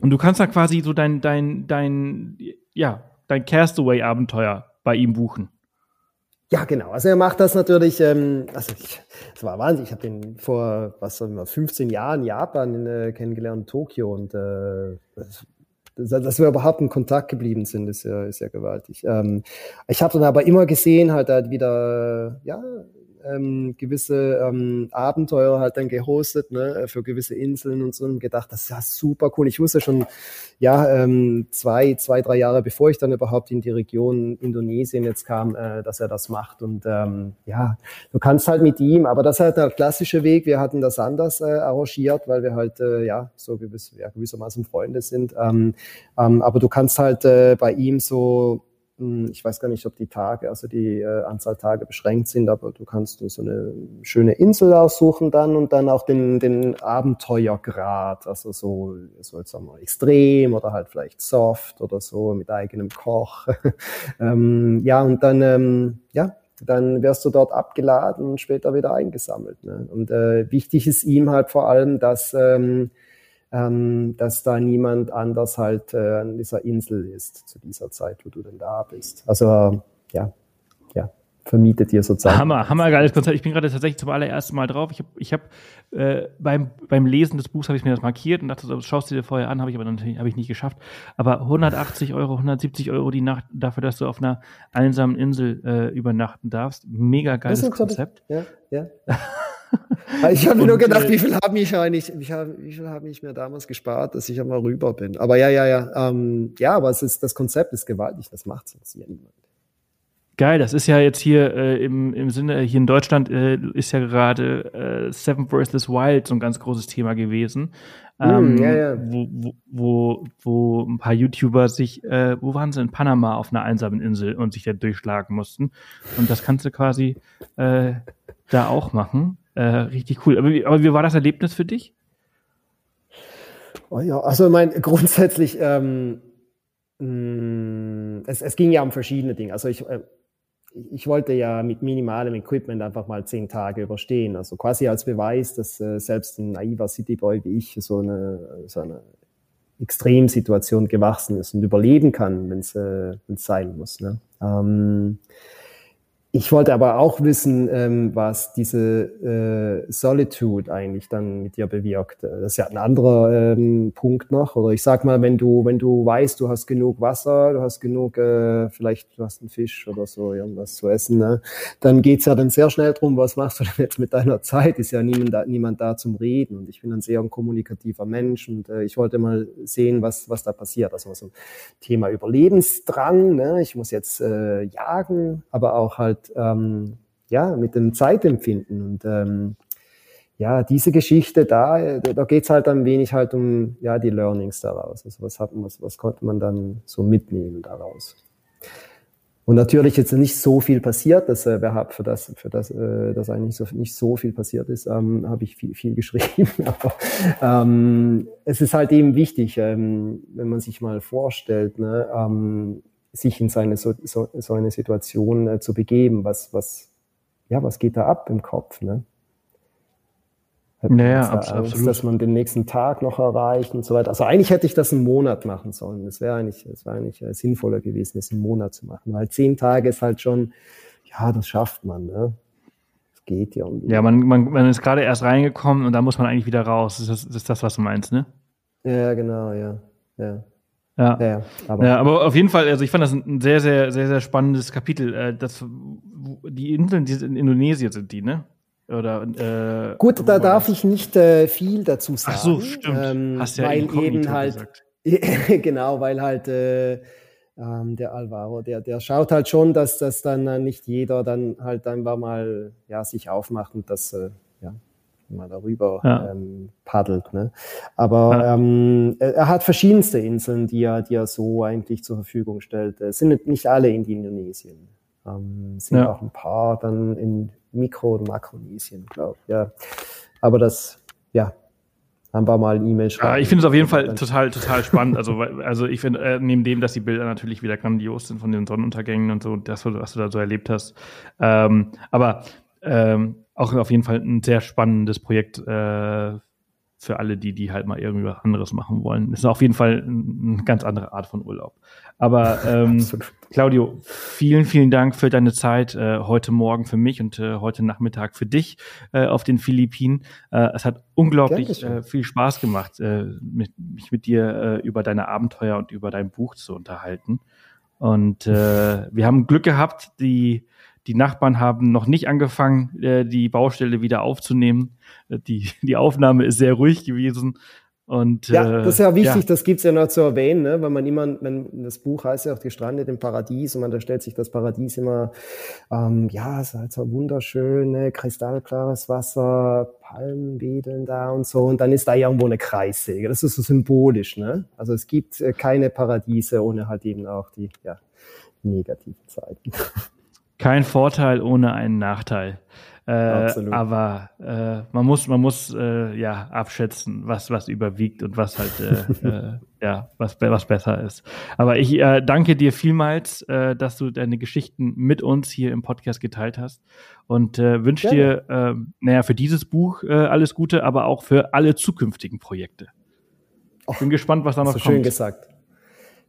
und du kannst dann quasi so dein dein dein ja, dein Castaway Abenteuer bei ihm buchen. Ja, genau. Also er macht das natürlich, ähm, also ich, das war Wahnsinn. Ich habe ihn vor, was sagen wir, 15 Jahren in Japan äh, kennengelernt, Tokio und äh, das, dass wir überhaupt in Kontakt geblieben sind, ist ja, ist ja gewaltig. Ähm, ich habe dann aber immer gesehen, halt, halt wieder, ja, ähm, gewisse ähm, Abenteuer halt dann gehostet, ne, für gewisse Inseln und so und gedacht, das ist ja super cool. Ich wusste schon, ja, ähm, zwei, zwei, drei Jahre bevor ich dann überhaupt in die Region Indonesien jetzt kam, äh, dass er das macht. Und ähm, ja, du kannst halt mit ihm, aber das ist halt der klassische Weg. Wir hatten das anders äh, arrangiert, weil wir halt äh, ja so gewiss, ja, gewissermaßen Freunde sind. Ähm, ähm, aber du kannst halt äh, bei ihm so ich weiß gar nicht, ob die Tage, also die äh, Anzahl Tage beschränkt sind, aber du kannst so eine schöne Insel aussuchen dann und dann auch den, den Abenteuergrad, also so, so jetzt sagen wir extrem oder halt vielleicht soft oder so mit eigenem Koch. ähm, ja, und dann, ähm, ja, dann wirst du dort abgeladen und später wieder eingesammelt. Ne? Und äh, wichtig ist ihm halt vor allem, dass ähm, ähm, dass da niemand anders halt äh, an dieser Insel ist zu dieser Zeit, wo du denn da bist. Also ja, ja, vermietet ihr sozusagen. Hammer, hammergeiles Konzept. Ich bin gerade tatsächlich zum allerersten Mal drauf. Ich habe ich hab, äh, beim, beim Lesen des Buchs habe ich mir das markiert und dachte, so, schaust du dir vorher an, habe ich aber natürlich hab ich nicht geschafft. Aber 180 Euro, 170 Euro die Nacht dafür, dass du auf einer einsamen Insel äh, übernachten darfst. Mega geiles Konzept. Ja, ja. Ich habe mir nur gedacht, äh, wie viel habe ich eigentlich, wie, viel habe ich mir damals gespart, dass ich einmal rüber bin. Aber ja, ja, ja, ähm, ja, aber es ist, das Konzept ist gewaltig, das macht sonst hier niemand. Geil, das ist ja jetzt hier äh, im, im Sinne, hier in Deutschland äh, ist ja gerade äh, Seven vs. Wild so ein ganz großes Thema gewesen. Ähm, mm, ja, ja. Wo, wo, wo, wo ein paar YouTuber sich, äh, wo waren sie in Panama auf einer einsamen Insel und sich da durchschlagen mussten. Und das kannst du quasi äh, da auch machen. Äh, richtig cool. Aber wie, aber wie war das Erlebnis für dich? Oh ja, also mein grundsätzlich, ähm, mh, mm, es, es ging ja um verschiedene Dinge. Also ich, äh, ich wollte ja mit minimalem Equipment einfach mal zehn Tage überstehen. Also quasi als Beweis, dass äh, selbst ein naiver Cityboy wie ich so eine, so eine Extremsituation gewachsen ist und überleben kann, wenn es äh, sein muss. Ne? Ähm, ich wollte aber auch wissen, ähm, was diese äh, Solitude eigentlich dann mit dir bewirkt. Das ist ja ein anderer ähm, Punkt noch. Oder ich sag mal, wenn du, wenn du weißt, du hast genug Wasser, du hast genug, äh, vielleicht du hast einen Fisch oder so, irgendwas zu essen, ne? dann geht's ja dann sehr schnell drum, was machst du denn jetzt mit deiner Zeit? Ist ja niemand da, niemand da zum Reden. Und ich bin ein sehr ein kommunikativer Mensch und äh, ich wollte mal sehen, was, was da passiert. Also so ein Thema Überlebensdrang. Ne? Ich muss jetzt äh, jagen, aber auch halt ähm, ja, mit dem Zeitempfinden. Und ähm, ja, diese Geschichte da, da geht es halt ein wenig halt um ja, die Learnings daraus. Also was, hat, was, was konnte man dann so mitnehmen daraus? Und natürlich jetzt nicht so viel passiert, dass äh, für das, für das, äh, dass eigentlich so, nicht so viel passiert ist, ähm, habe ich viel, viel geschrieben. Aber ähm, es ist halt eben wichtig, ähm, wenn man sich mal vorstellt, ne, ähm, sich in seine, so, so, so eine Situation äh, zu begeben. Was, was, ja, was geht da ab im Kopf? Ne? Hat naja, Angst, absolut. dass man den nächsten Tag noch erreicht und so weiter. Also eigentlich hätte ich das einen Monat machen sollen. Das wäre eigentlich, das wäre eigentlich äh, sinnvoller gewesen, das einen Monat zu machen. Weil zehn Tage ist halt schon, ja, das schafft man. Ne? Das geht ja irgendwie. Ja, man, man, man ist gerade erst reingekommen und da muss man eigentlich wieder raus. Das ist, das ist das, was du meinst, ne? Ja, genau, ja. ja. Ja. Ja, aber. ja, aber auf jeden Fall, also ich fand das ein sehr, sehr, sehr, sehr spannendes Kapitel. Äh, das, die Inseln, die in Indonesien sind die, ne? Oder, äh, Gut, da darf ich nicht äh, viel dazu sagen. Ach so, stimmt. Ähm, Hast ja weil eben halt, genau, weil halt äh, ähm, der Alvaro, der, der schaut halt schon, dass das dann nicht jeder dann halt einfach mal ja, sich aufmacht und das äh, mal darüber ja. ähm, paddelt. Ne? Aber ja. ähm, er hat verschiedenste Inseln, die er, die er so eigentlich zur Verfügung stellt. Es sind nicht alle in Indonesien. Ähm, sind ja. auch ein paar dann in Mikro- und Makronesien, glaube ich. Ja. Aber das, ja, haben wir mal E-Mail schreiben. Ja, ich finde es auf jeden Fall total, total spannend. Also, also ich finde, äh, neben dem, dass die Bilder natürlich wieder grandios sind von den Sonnenuntergängen und so, das, was du da so erlebt hast. Ähm, aber ähm, auch auf jeden Fall ein sehr spannendes Projekt äh, für alle, die, die halt mal irgendwie was anderes machen wollen. Das ist auf jeden Fall eine ganz andere Art von Urlaub. Aber ähm, Claudio, vielen, vielen Dank für deine Zeit äh, heute Morgen für mich und äh, heute Nachmittag für dich äh, auf den Philippinen. Äh, es hat unglaublich äh, viel Spaß gemacht, äh, mit, mich mit dir äh, über deine Abenteuer und über dein Buch zu unterhalten. Und äh, wir haben Glück gehabt, die die Nachbarn haben noch nicht angefangen, äh, die Baustelle wieder aufzunehmen. Äh, die, die Aufnahme ist sehr ruhig gewesen. Und, ja, äh, das ist ja wichtig, ja. das gibt's ja noch zu erwähnen, ne? wenn man immer, wenn das Buch heißt ja auch gestrandet im Paradies und man da stellt sich das Paradies immer, ähm, ja, es ist halt so wunderschön, ne? kristallklares Wasser, Palmen wedeln da und so und dann ist da irgendwo eine Kreissäge. Das ist so symbolisch, ne? Also es gibt äh, keine Paradiese ohne halt eben auch die, ja, negativen Seiten. kein Vorteil ohne einen Nachteil. Äh, aber äh, man muss, man muss äh, ja abschätzen, was was überwiegt und was halt äh, äh, ja was was besser ist. Aber ich äh, danke dir vielmals, dass du deine Geschichten mit uns hier im Podcast geteilt hast und wünsche dir naja für dieses Buch alles Gute, aber auch für alle zukünftigen Projekte. Ich bin gespannt, was da noch so kommt. Schön gesagt.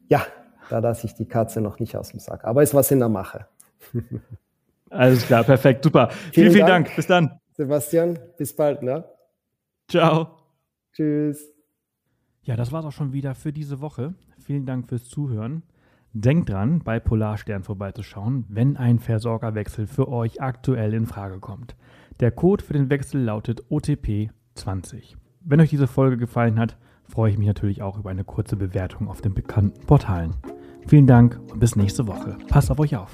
Ja, da lasse ich die Katze noch nicht aus dem Sack, aber ist was in der Mache. Alles klar, perfekt, super. Vielen, vielen, vielen Dank. Dank. Bis dann. Sebastian, bis bald, ne? Ciao. Tschüss. Ja, das war's auch schon wieder für diese Woche. Vielen Dank fürs Zuhören. Denkt dran, bei Polarstern vorbeizuschauen, wenn ein Versorgerwechsel für euch aktuell in Frage kommt. Der Code für den Wechsel lautet OTP20. Wenn euch diese Folge gefallen hat, freue ich mich natürlich auch über eine kurze Bewertung auf den bekannten Portalen. Vielen Dank und bis nächste Woche. Passt auf euch auf.